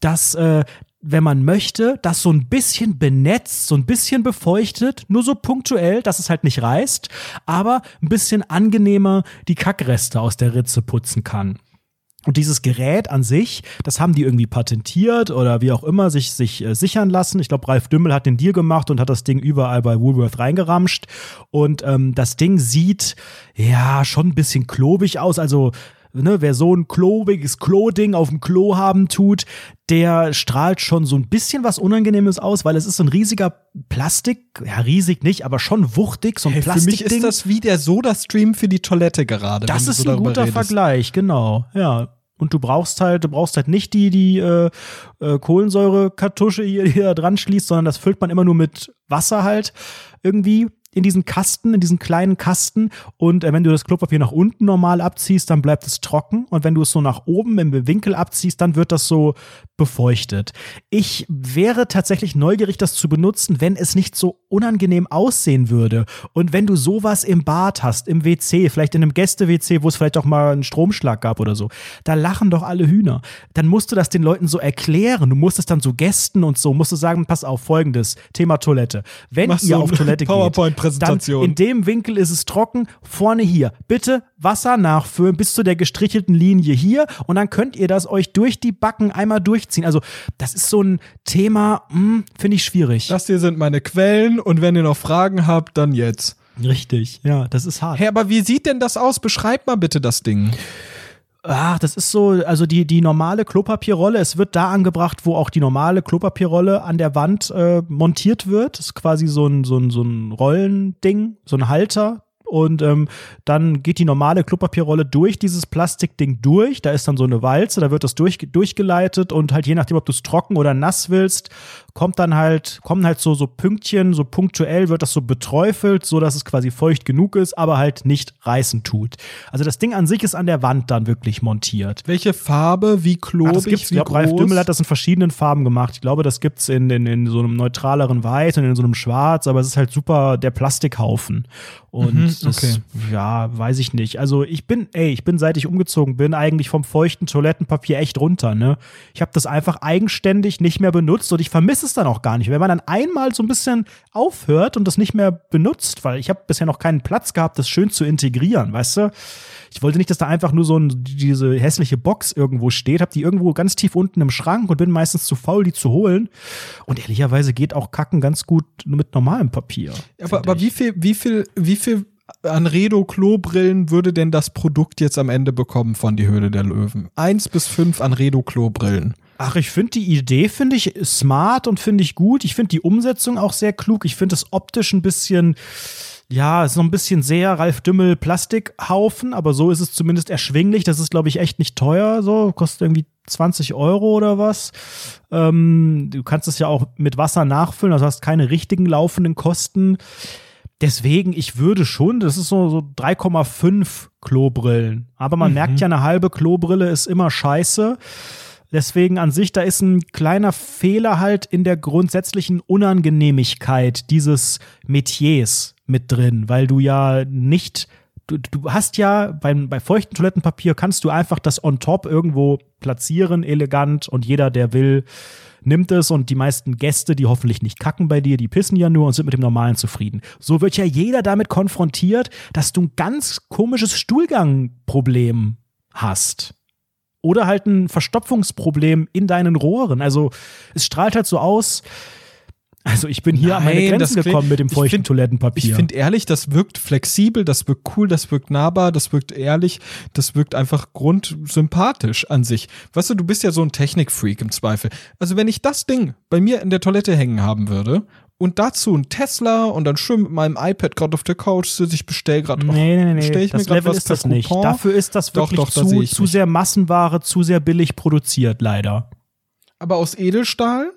das äh, wenn man möchte, das so ein bisschen benetzt, so ein bisschen befeuchtet, nur so punktuell, dass es halt nicht reißt, aber ein bisschen angenehmer die Kackreste aus der Ritze putzen kann. Und dieses Gerät an sich, das haben die irgendwie patentiert oder wie auch immer sich, sich äh, sichern lassen. Ich glaube, Ralf Dümmel hat den Deal gemacht und hat das Ding überall bei Woolworth reingeramscht. Und ähm, das Ding sieht ja schon ein bisschen klobig aus. Also Ne, wer so ein klobiges Klo-Ding auf dem Klo haben tut, der strahlt schon so ein bisschen was Unangenehmes aus, weil es ist so ein riesiger Plastik, ja riesig nicht, aber schon wuchtig, so ein hey, Plastikding. Für mich ist das wie der Soda-Stream für die Toilette gerade. Das ist so ein guter redest. Vergleich, genau, ja. Und du brauchst halt, du brauchst halt nicht die, die äh, äh, Kohlensäurekartusche hier, die da dran schließt, sondern das füllt man immer nur mit Wasser halt irgendwie in diesen Kasten, in diesen kleinen Kasten. Und äh, wenn du das Klopapier nach unten normal abziehst, dann bleibt es trocken. Und wenn du es so nach oben im Winkel abziehst, dann wird das so befeuchtet. Ich wäre tatsächlich neugierig, das zu benutzen, wenn es nicht so unangenehm aussehen würde. Und wenn du sowas im Bad hast, im WC, vielleicht in einem Gäste-WC, wo es vielleicht auch mal einen Stromschlag gab oder so, da lachen doch alle Hühner. Dann musst du das den Leuten so erklären. Du musst es dann so Gästen und so, musst du sagen, pass auf, folgendes, Thema Toilette. Wenn Machst ihr auf Toilette [LAUGHS] geht, dann in dem Winkel ist es trocken, vorne hier. Bitte Wasser nachfüllen bis zu der gestrichelten Linie hier und dann könnt ihr das euch durch die Backen einmal durchziehen. Also das ist so ein Thema, hm, finde ich schwierig. Das hier sind meine Quellen und wenn ihr noch Fragen habt, dann jetzt. Richtig, ja, das ist hart. Hey, aber wie sieht denn das aus? Beschreib mal bitte das Ding. Ach, das ist so, also die, die normale Klopapierrolle, es wird da angebracht, wo auch die normale Klopapierrolle an der Wand äh, montiert wird. Das ist quasi so ein, so ein, so ein Rollending, so ein Halter, und ähm, dann geht die normale Klopapierrolle durch dieses Plastikding durch. Da ist dann so eine Walze, da wird das durch, durchgeleitet und halt je nachdem, ob du es trocken oder nass willst, kommt dann halt, kommen halt so, so Pünktchen, so punktuell wird das so beträufelt, so dass es quasi feucht genug ist, aber halt nicht reißen tut. Also das Ding an sich ist an der Wand dann wirklich montiert. Welche Farbe, wie klobig, Ach, das gibt's, wie ich glaub, Ralf Dümmel hat das in verschiedenen Farben gemacht. Ich glaube, das gibt's in, in, in so einem neutraleren Weiß und in so einem Schwarz, aber es ist halt super der Plastikhaufen. Und mhm, das, ja, weiß ich nicht. Also ich bin, ey, ich bin, seit ich umgezogen bin, eigentlich vom feuchten Toilettenpapier echt runter, ne? Ich habe das einfach eigenständig nicht mehr benutzt und ich vermisse es dann auch gar nicht. Wenn man dann einmal so ein bisschen aufhört und das nicht mehr benutzt, weil ich habe bisher noch keinen Platz gehabt, das schön zu integrieren, weißt du? Ich wollte nicht, dass da einfach nur so ein, diese hässliche Box irgendwo steht, habe die irgendwo ganz tief unten im Schrank und bin meistens zu faul, die zu holen. Und ehrlicherweise geht auch Kacken ganz gut mit normalem Papier. Aber, aber wie viel, wie viel, wie viel Anredo Klobrillen würde denn das Produkt jetzt am Ende bekommen von die Höhle der Löwen? Eins bis fünf Anredo Klobrillen. Ach, ich finde die Idee finde ich smart und finde ich gut. Ich finde die Umsetzung auch sehr klug. Ich finde es optisch ein bisschen ja, ist noch ein bisschen sehr Ralf Dümmel Plastikhaufen, aber so ist es zumindest erschwinglich. Das ist, glaube ich, echt nicht teuer. So, kostet irgendwie 20 Euro oder was. Ähm, du kannst es ja auch mit Wasser nachfüllen, also hast keine richtigen laufenden Kosten. Deswegen, ich würde schon, das ist so, so 3,5 Klobrillen. Aber man mhm. merkt ja, eine halbe Klobrille ist immer scheiße. Deswegen an sich, da ist ein kleiner Fehler halt in der grundsätzlichen Unangenehmigkeit dieses Metiers mit drin, weil du ja nicht Du, du, hast ja beim, bei feuchten Toilettenpapier kannst du einfach das on top irgendwo platzieren, elegant und jeder, der will, nimmt es und die meisten Gäste, die hoffentlich nicht kacken bei dir, die pissen ja nur und sind mit dem Normalen zufrieden. So wird ja jeder damit konfrontiert, dass du ein ganz komisches Stuhlgangproblem hast oder halt ein Verstopfungsproblem in deinen Rohren. Also es strahlt halt so aus, also ich bin hier Nein, an meine Grenzen gekommen mit dem feuchten find, Toilettenpapier. Ich finde ehrlich, das wirkt flexibel, das wirkt cool, das wirkt nahbar, das wirkt ehrlich, das wirkt einfach grundsympathisch an sich. Weißt du, du bist ja so ein Technikfreak im Zweifel. Also wenn ich das Ding bei mir in der Toilette hängen haben würde und dazu ein Tesla und dann schön mit meinem iPad gerade auf der Couch sitze, ich bestell gerade Nee, nee, nee, stell ich das mir Level ist das Coupon. nicht. Dafür ist das wirklich doch, doch, zu, zu sehr Massenware, zu sehr billig produziert, leider. Aber aus Edelstahl?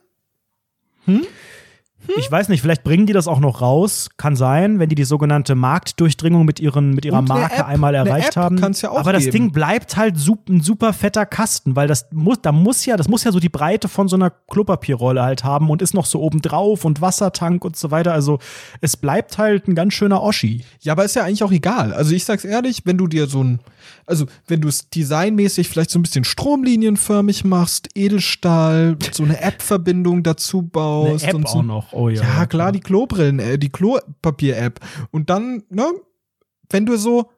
Hm? Ich weiß nicht, vielleicht bringen die das auch noch raus. Kann sein, wenn die die sogenannte Marktdurchdringung mit, ihren, mit ihrer Und Marke App. einmal erreicht haben. ja Aber das geben. Ding bleibt halt sup, ein super fetter Kasten, weil das muss, da muss ja, das muss ja so die Breite von so einer Klopapierrolle halt haben und ist noch so oben drauf und Wassertank und so weiter. Also es bleibt halt ein ganz schöner Oschi. Ja, aber ist ja eigentlich auch egal. Also ich sag's ehrlich, wenn du dir so ein, also wenn du es designmäßig vielleicht so ein bisschen stromlinienförmig machst, Edelstahl, so eine App-Verbindung dazu baust Eine App und so. auch noch. Oh ja. Ja, klar, die Klobrillen, äh, die Klopapier-App. Und dann, ne, wenn du so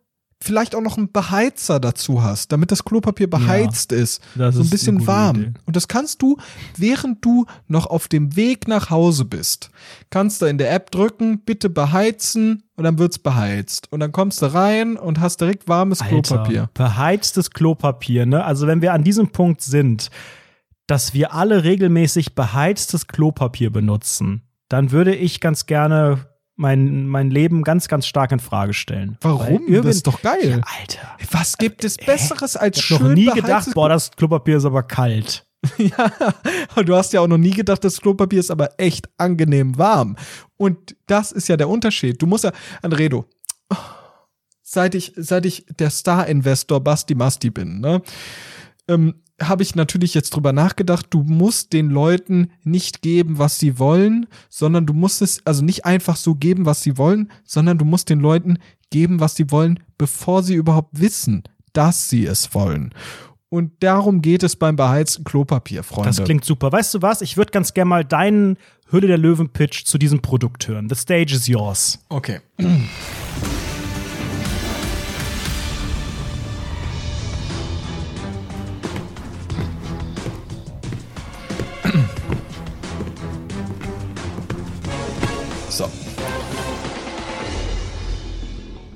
vielleicht auch noch einen Beheizer dazu hast, damit das Klopapier beheizt ist, das so ein ist bisschen warm. Idee. Und das kannst du, während du noch auf dem Weg nach Hause bist, kannst du in der App drücken, bitte beheizen und dann wird's beheizt. Und dann kommst du rein und hast direkt warmes Klopapier. Alter, beheiztes Klopapier, ne? Also wenn wir an diesem Punkt sind, dass wir alle regelmäßig beheiztes Klopapier benutzen, dann würde ich ganz gerne mein, mein Leben ganz, ganz stark in Frage stellen. Warum? Irgend- Das ist doch geil. Alter. Was gibt es Besseres als Ich schön habe noch nie gedacht, boah, das Klopapier ist aber kalt. [LAUGHS] Ja, und du hast ja auch noch nie gedacht, das Klopapier ist aber echt angenehm warm. Und das ist ja der Unterschied. Du musst ja, Andredo, seit ich, seit ich der Star-Investor Basti Masti bin, ne, ähm, habe ich natürlich jetzt drüber nachgedacht, du musst den Leuten nicht geben, was sie wollen, sondern du musst es, also nicht einfach so geben, was sie wollen, sondern du musst den Leuten geben, was sie wollen, bevor sie überhaupt wissen, dass sie es wollen. Und darum geht es beim beheizten Klopapier, Freunde. Das klingt super. Weißt du was? Ich würde ganz gerne mal deinen Hülle der Löwen-Pitch zu diesem Produkt hören. The stage is yours. Okay.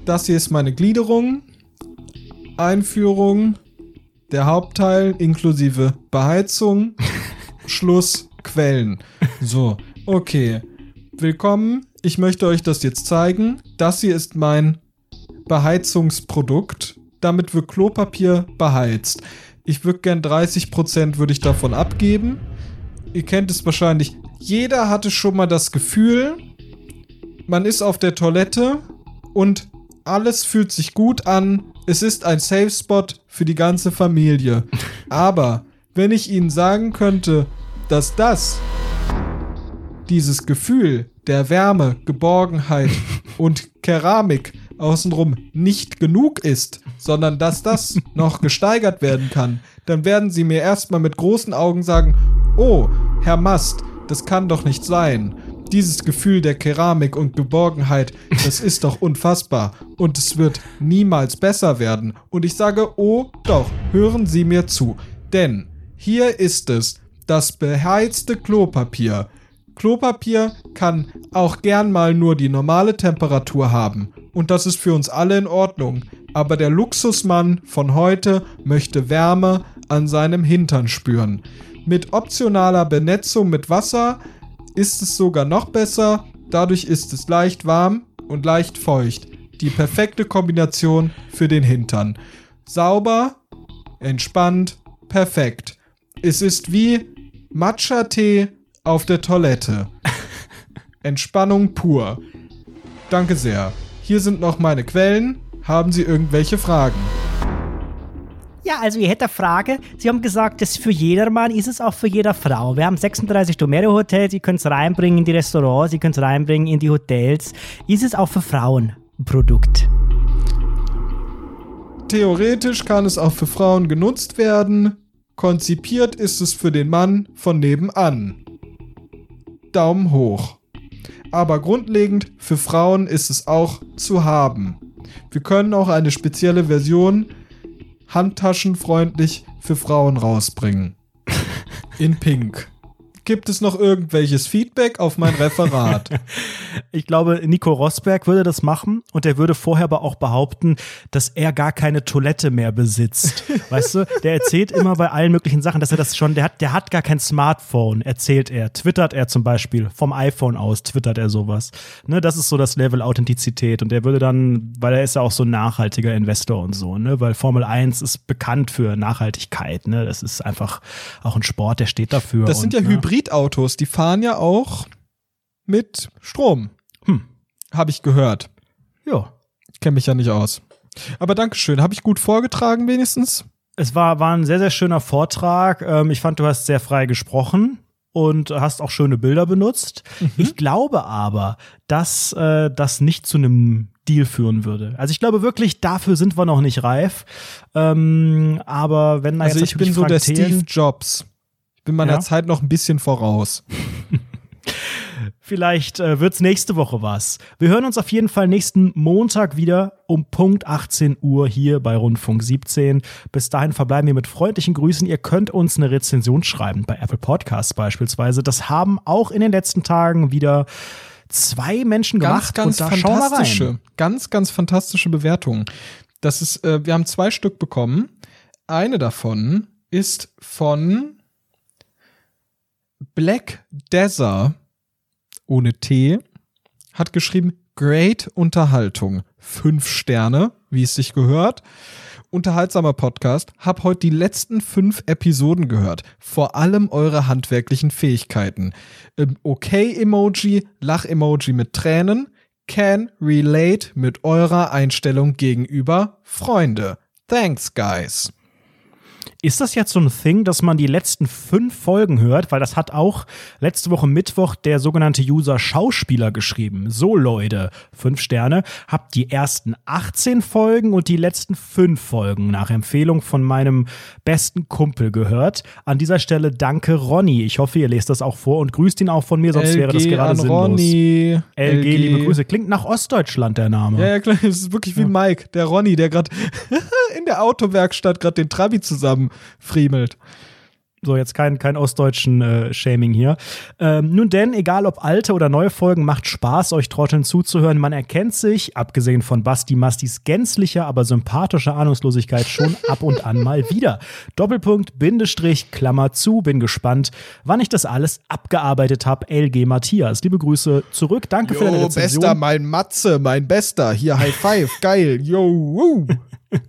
Das hier ist meine Gliederung. Einführung. Der Hauptteil inklusive Beheizung. [LAUGHS] Schluss Quellen. So, okay. Willkommen. Ich möchte euch das jetzt zeigen. Das hier ist mein Beheizungsprodukt. Damit wird Klopapier beheizt. Ich würde gern 30% würde ich davon abgeben. Ihr kennt es wahrscheinlich. Jeder hatte schon mal das Gefühl, man ist auf der Toilette und alles fühlt sich gut an. Es ist ein Safe Spot für die ganze Familie. Aber wenn ich Ihnen sagen könnte, dass das dieses Gefühl der Wärme, Geborgenheit [LAUGHS] und Keramik außenrum nicht genug ist, sondern dass das [LAUGHS] noch gesteigert werden kann, dann werden Sie mir erstmal mit großen Augen sagen, oh, Herr Mast, das kann doch nicht sein. Dieses Gefühl der Keramik und Geborgenheit, das ist doch unfassbar und es wird niemals besser werden. Und ich sage, oh doch, hören Sie mir zu. Denn hier ist es, das beheizte Klopapier. Klopapier kann auch gern mal nur die normale Temperatur haben. Und das ist für uns alle in Ordnung. Aber der Luxusmann von heute möchte Wärme an seinem Hintern spüren. Mit optionaler Benetzung mit Wasser ist es sogar noch besser. Dadurch ist es leicht warm und leicht feucht. Die perfekte Kombination für den Hintern. Sauber, entspannt, perfekt. Es ist wie Matcha-Tee auf der Toilette. [LAUGHS] Entspannung pur. Danke sehr. Hier sind noch meine Quellen. Haben Sie irgendwelche Fragen? Ja, also hätte eine Frage. Sie haben gesagt, das ist für jedermann, ist es auch für jede Frau. Wir haben 36 Domero-Hotels, Sie können es reinbringen in die Restaurants, Sie können es reinbringen in die Hotels. Ist es auch für Frauen ein Produkt? Theoretisch kann es auch für Frauen genutzt werden. Konzipiert ist es für den Mann von nebenan. Daumen hoch. Aber grundlegend für Frauen ist es auch zu haben. Wir können auch eine spezielle Version handtaschenfreundlich für Frauen rausbringen. In Pink. Gibt es noch irgendwelches Feedback auf mein Referat? [LAUGHS] Ich glaube, Nico Rosberg würde das machen und er würde vorher aber auch behaupten, dass er gar keine Toilette mehr besitzt. [LAUGHS] Weißt du, der erzählt immer bei allen möglichen Sachen, dass er das schon, der hat, der hat gar kein Smartphone, erzählt er. Twittert er zum Beispiel, vom iPhone aus twittert er sowas. Ne, das ist so das Level Authentizität und er würde dann, weil er ist ja auch so ein nachhaltiger Investor und so, ne, weil Formel 1 ist bekannt für Nachhaltigkeit, ne, das ist einfach auch ein Sport, der steht dafür. Das sind und, ja ne, Hybridautos, die fahren ja auch mit Strom. Hm. Habe ich gehört. Ja. Ich kenne mich ja nicht aus. Aber Dankeschön. Habe ich gut vorgetragen wenigstens? Es war, war ein sehr, sehr schöner Vortrag. Ähm, ich fand, du hast sehr frei gesprochen und hast auch schöne Bilder benutzt. Ich glaube aber, dass äh, das nicht zu einem Deal führen würde. Also ich glaube wirklich, dafür sind wir noch nicht reif. Ähm, aber wenn da Also jetzt ich bin so der Steve Jobs. Ich bin meiner Ja? Zeit noch ein bisschen voraus. [LAUGHS] Vielleicht äh, wird's nächste Woche was. Wir hören uns auf jeden Fall nächsten Montag wieder um Punkt 18 Uhr hier bei Rundfunk 17. Bis dahin verbleiben wir mit freundlichen Grüßen. Ihr könnt uns eine Rezension schreiben bei Apple Podcasts beispielsweise. Das haben auch in den letzten Tagen wieder zwei Menschen Ganz, gemacht. ganz und da schauen wir rein. fantastische, ganz, ganz fantastische Bewertungen. Das ist, äh, wir haben zwei Stück bekommen. Eine davon ist von Black Desert ohne T hat geschrieben, great Unterhaltung. Fünf Sterne, wie es sich gehört. Unterhaltsamer Podcast. Hab heute die letzten fünf Episoden gehört. Vor allem eure handwerklichen Fähigkeiten. Ähm, Okay-Emoji, Lach-Emoji mit Tränen. Can relate mit eurer Einstellung gegenüber Freunde. Thanks, guys. Ist das jetzt so ein Thing, dass man die letzten fünf Folgen hört? Weil das hat auch letzte Woche Mittwoch der sogenannte User Schauspieler geschrieben. So, Leute, fünf Sterne. Habt die ersten 18 Folgen und die letzten fünf Folgen nach Empfehlung von meinem besten Kumpel gehört. An dieser Stelle danke, Ronny. Ich hoffe, ihr lest das auch vor und grüßt ihn auch von mir, sonst wäre das LG gerade an sinnlos. Ronny. LG, liebe Grüße. Klingt nach Ostdeutschland, der Name. Ja, ja, klar. Es ist wirklich wie Mike, der Ronny, der gerade [LAUGHS] in der Autowerkstatt gerade den Trabi zusammen friemelt. So, jetzt kein, kein ostdeutschen äh, Shaming hier. Ähm, nun denn, egal ob alte oder neue Folgen, macht Spaß, euch Trotteln zuzuhören. Man erkennt sich, abgesehen von Basti Mastis gänzlicher, aber sympathischer Ahnungslosigkeit, schon [LAUGHS] ab und an mal wieder. Doppelpunkt, Bindestrich, Klammer zu, bin gespannt, wann ich das alles abgearbeitet habe. LG Matthias. Liebe Grüße zurück. Danke für deine Jo, Rezension. bester, mein Matze, mein Bester. Hier, High Five, geil. Yo, woo.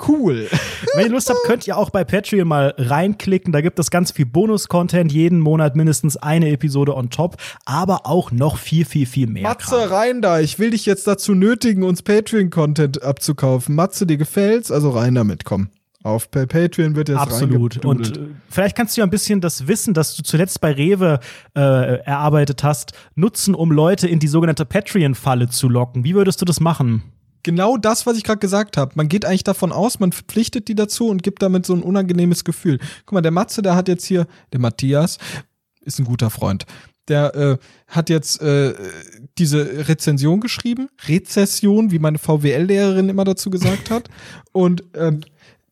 Cool. Wenn ihr Lust habt, könnt ihr auch bei Patreon mal reinklicken. Da gibt es ganz viel Bonus-Content. Jeden Monat mindestens eine Episode on top. Aber auch noch viel, viel, viel mehr. Kram. Matze, rein da. Ich will dich jetzt dazu nötigen, uns Patreon-Content abzukaufen. Matze, dir gefällt's? Also rein damit, komm. Auf Patreon wird jetzt Absolut. Und äh, vielleicht kannst du ja ein bisschen das Wissen, das du zuletzt bei Rewe äh, erarbeitet hast, nutzen, um Leute in die sogenannte Patreon-Falle zu locken. Wie würdest du das machen? Genau das, was ich gerade gesagt habe. Man geht eigentlich davon aus, man verpflichtet die dazu und gibt damit so ein unangenehmes Gefühl. Guck mal, der Matze, der hat jetzt hier, der Matthias, ist ein guter Freund. Der äh, hat jetzt äh, diese Rezension geschrieben, Rezession, wie meine VWL-Lehrerin immer dazu gesagt hat. [LAUGHS] Und ähm,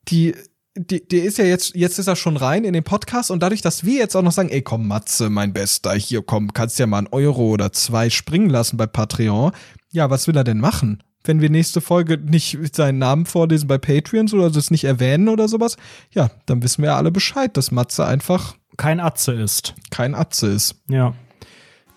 die, die, der ist ja jetzt, jetzt ist er schon rein in den Podcast und dadurch, dass wir jetzt auch noch sagen, ey komm Matze, mein Bester, hier komm, kannst ja mal einen Euro oder zwei springen lassen bei Patreon. Ja, was will er denn machen? Wenn wir nächste Folge nicht seinen Namen vorlesen bei Patreon oder das nicht erwähnen oder sowas, ja, dann wissen wir ja alle Bescheid, dass Matze einfach Kein Atze ist. kein Atze ist. Ja.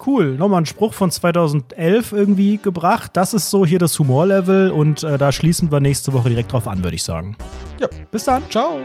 Cool. Nochmal ein Spruch von 2011 irgendwie gebracht. Das ist so hier das Humorlevel und äh, da schließen wir nächste Woche direkt drauf an, würde ich sagen. Ja, Bis dann. ciao.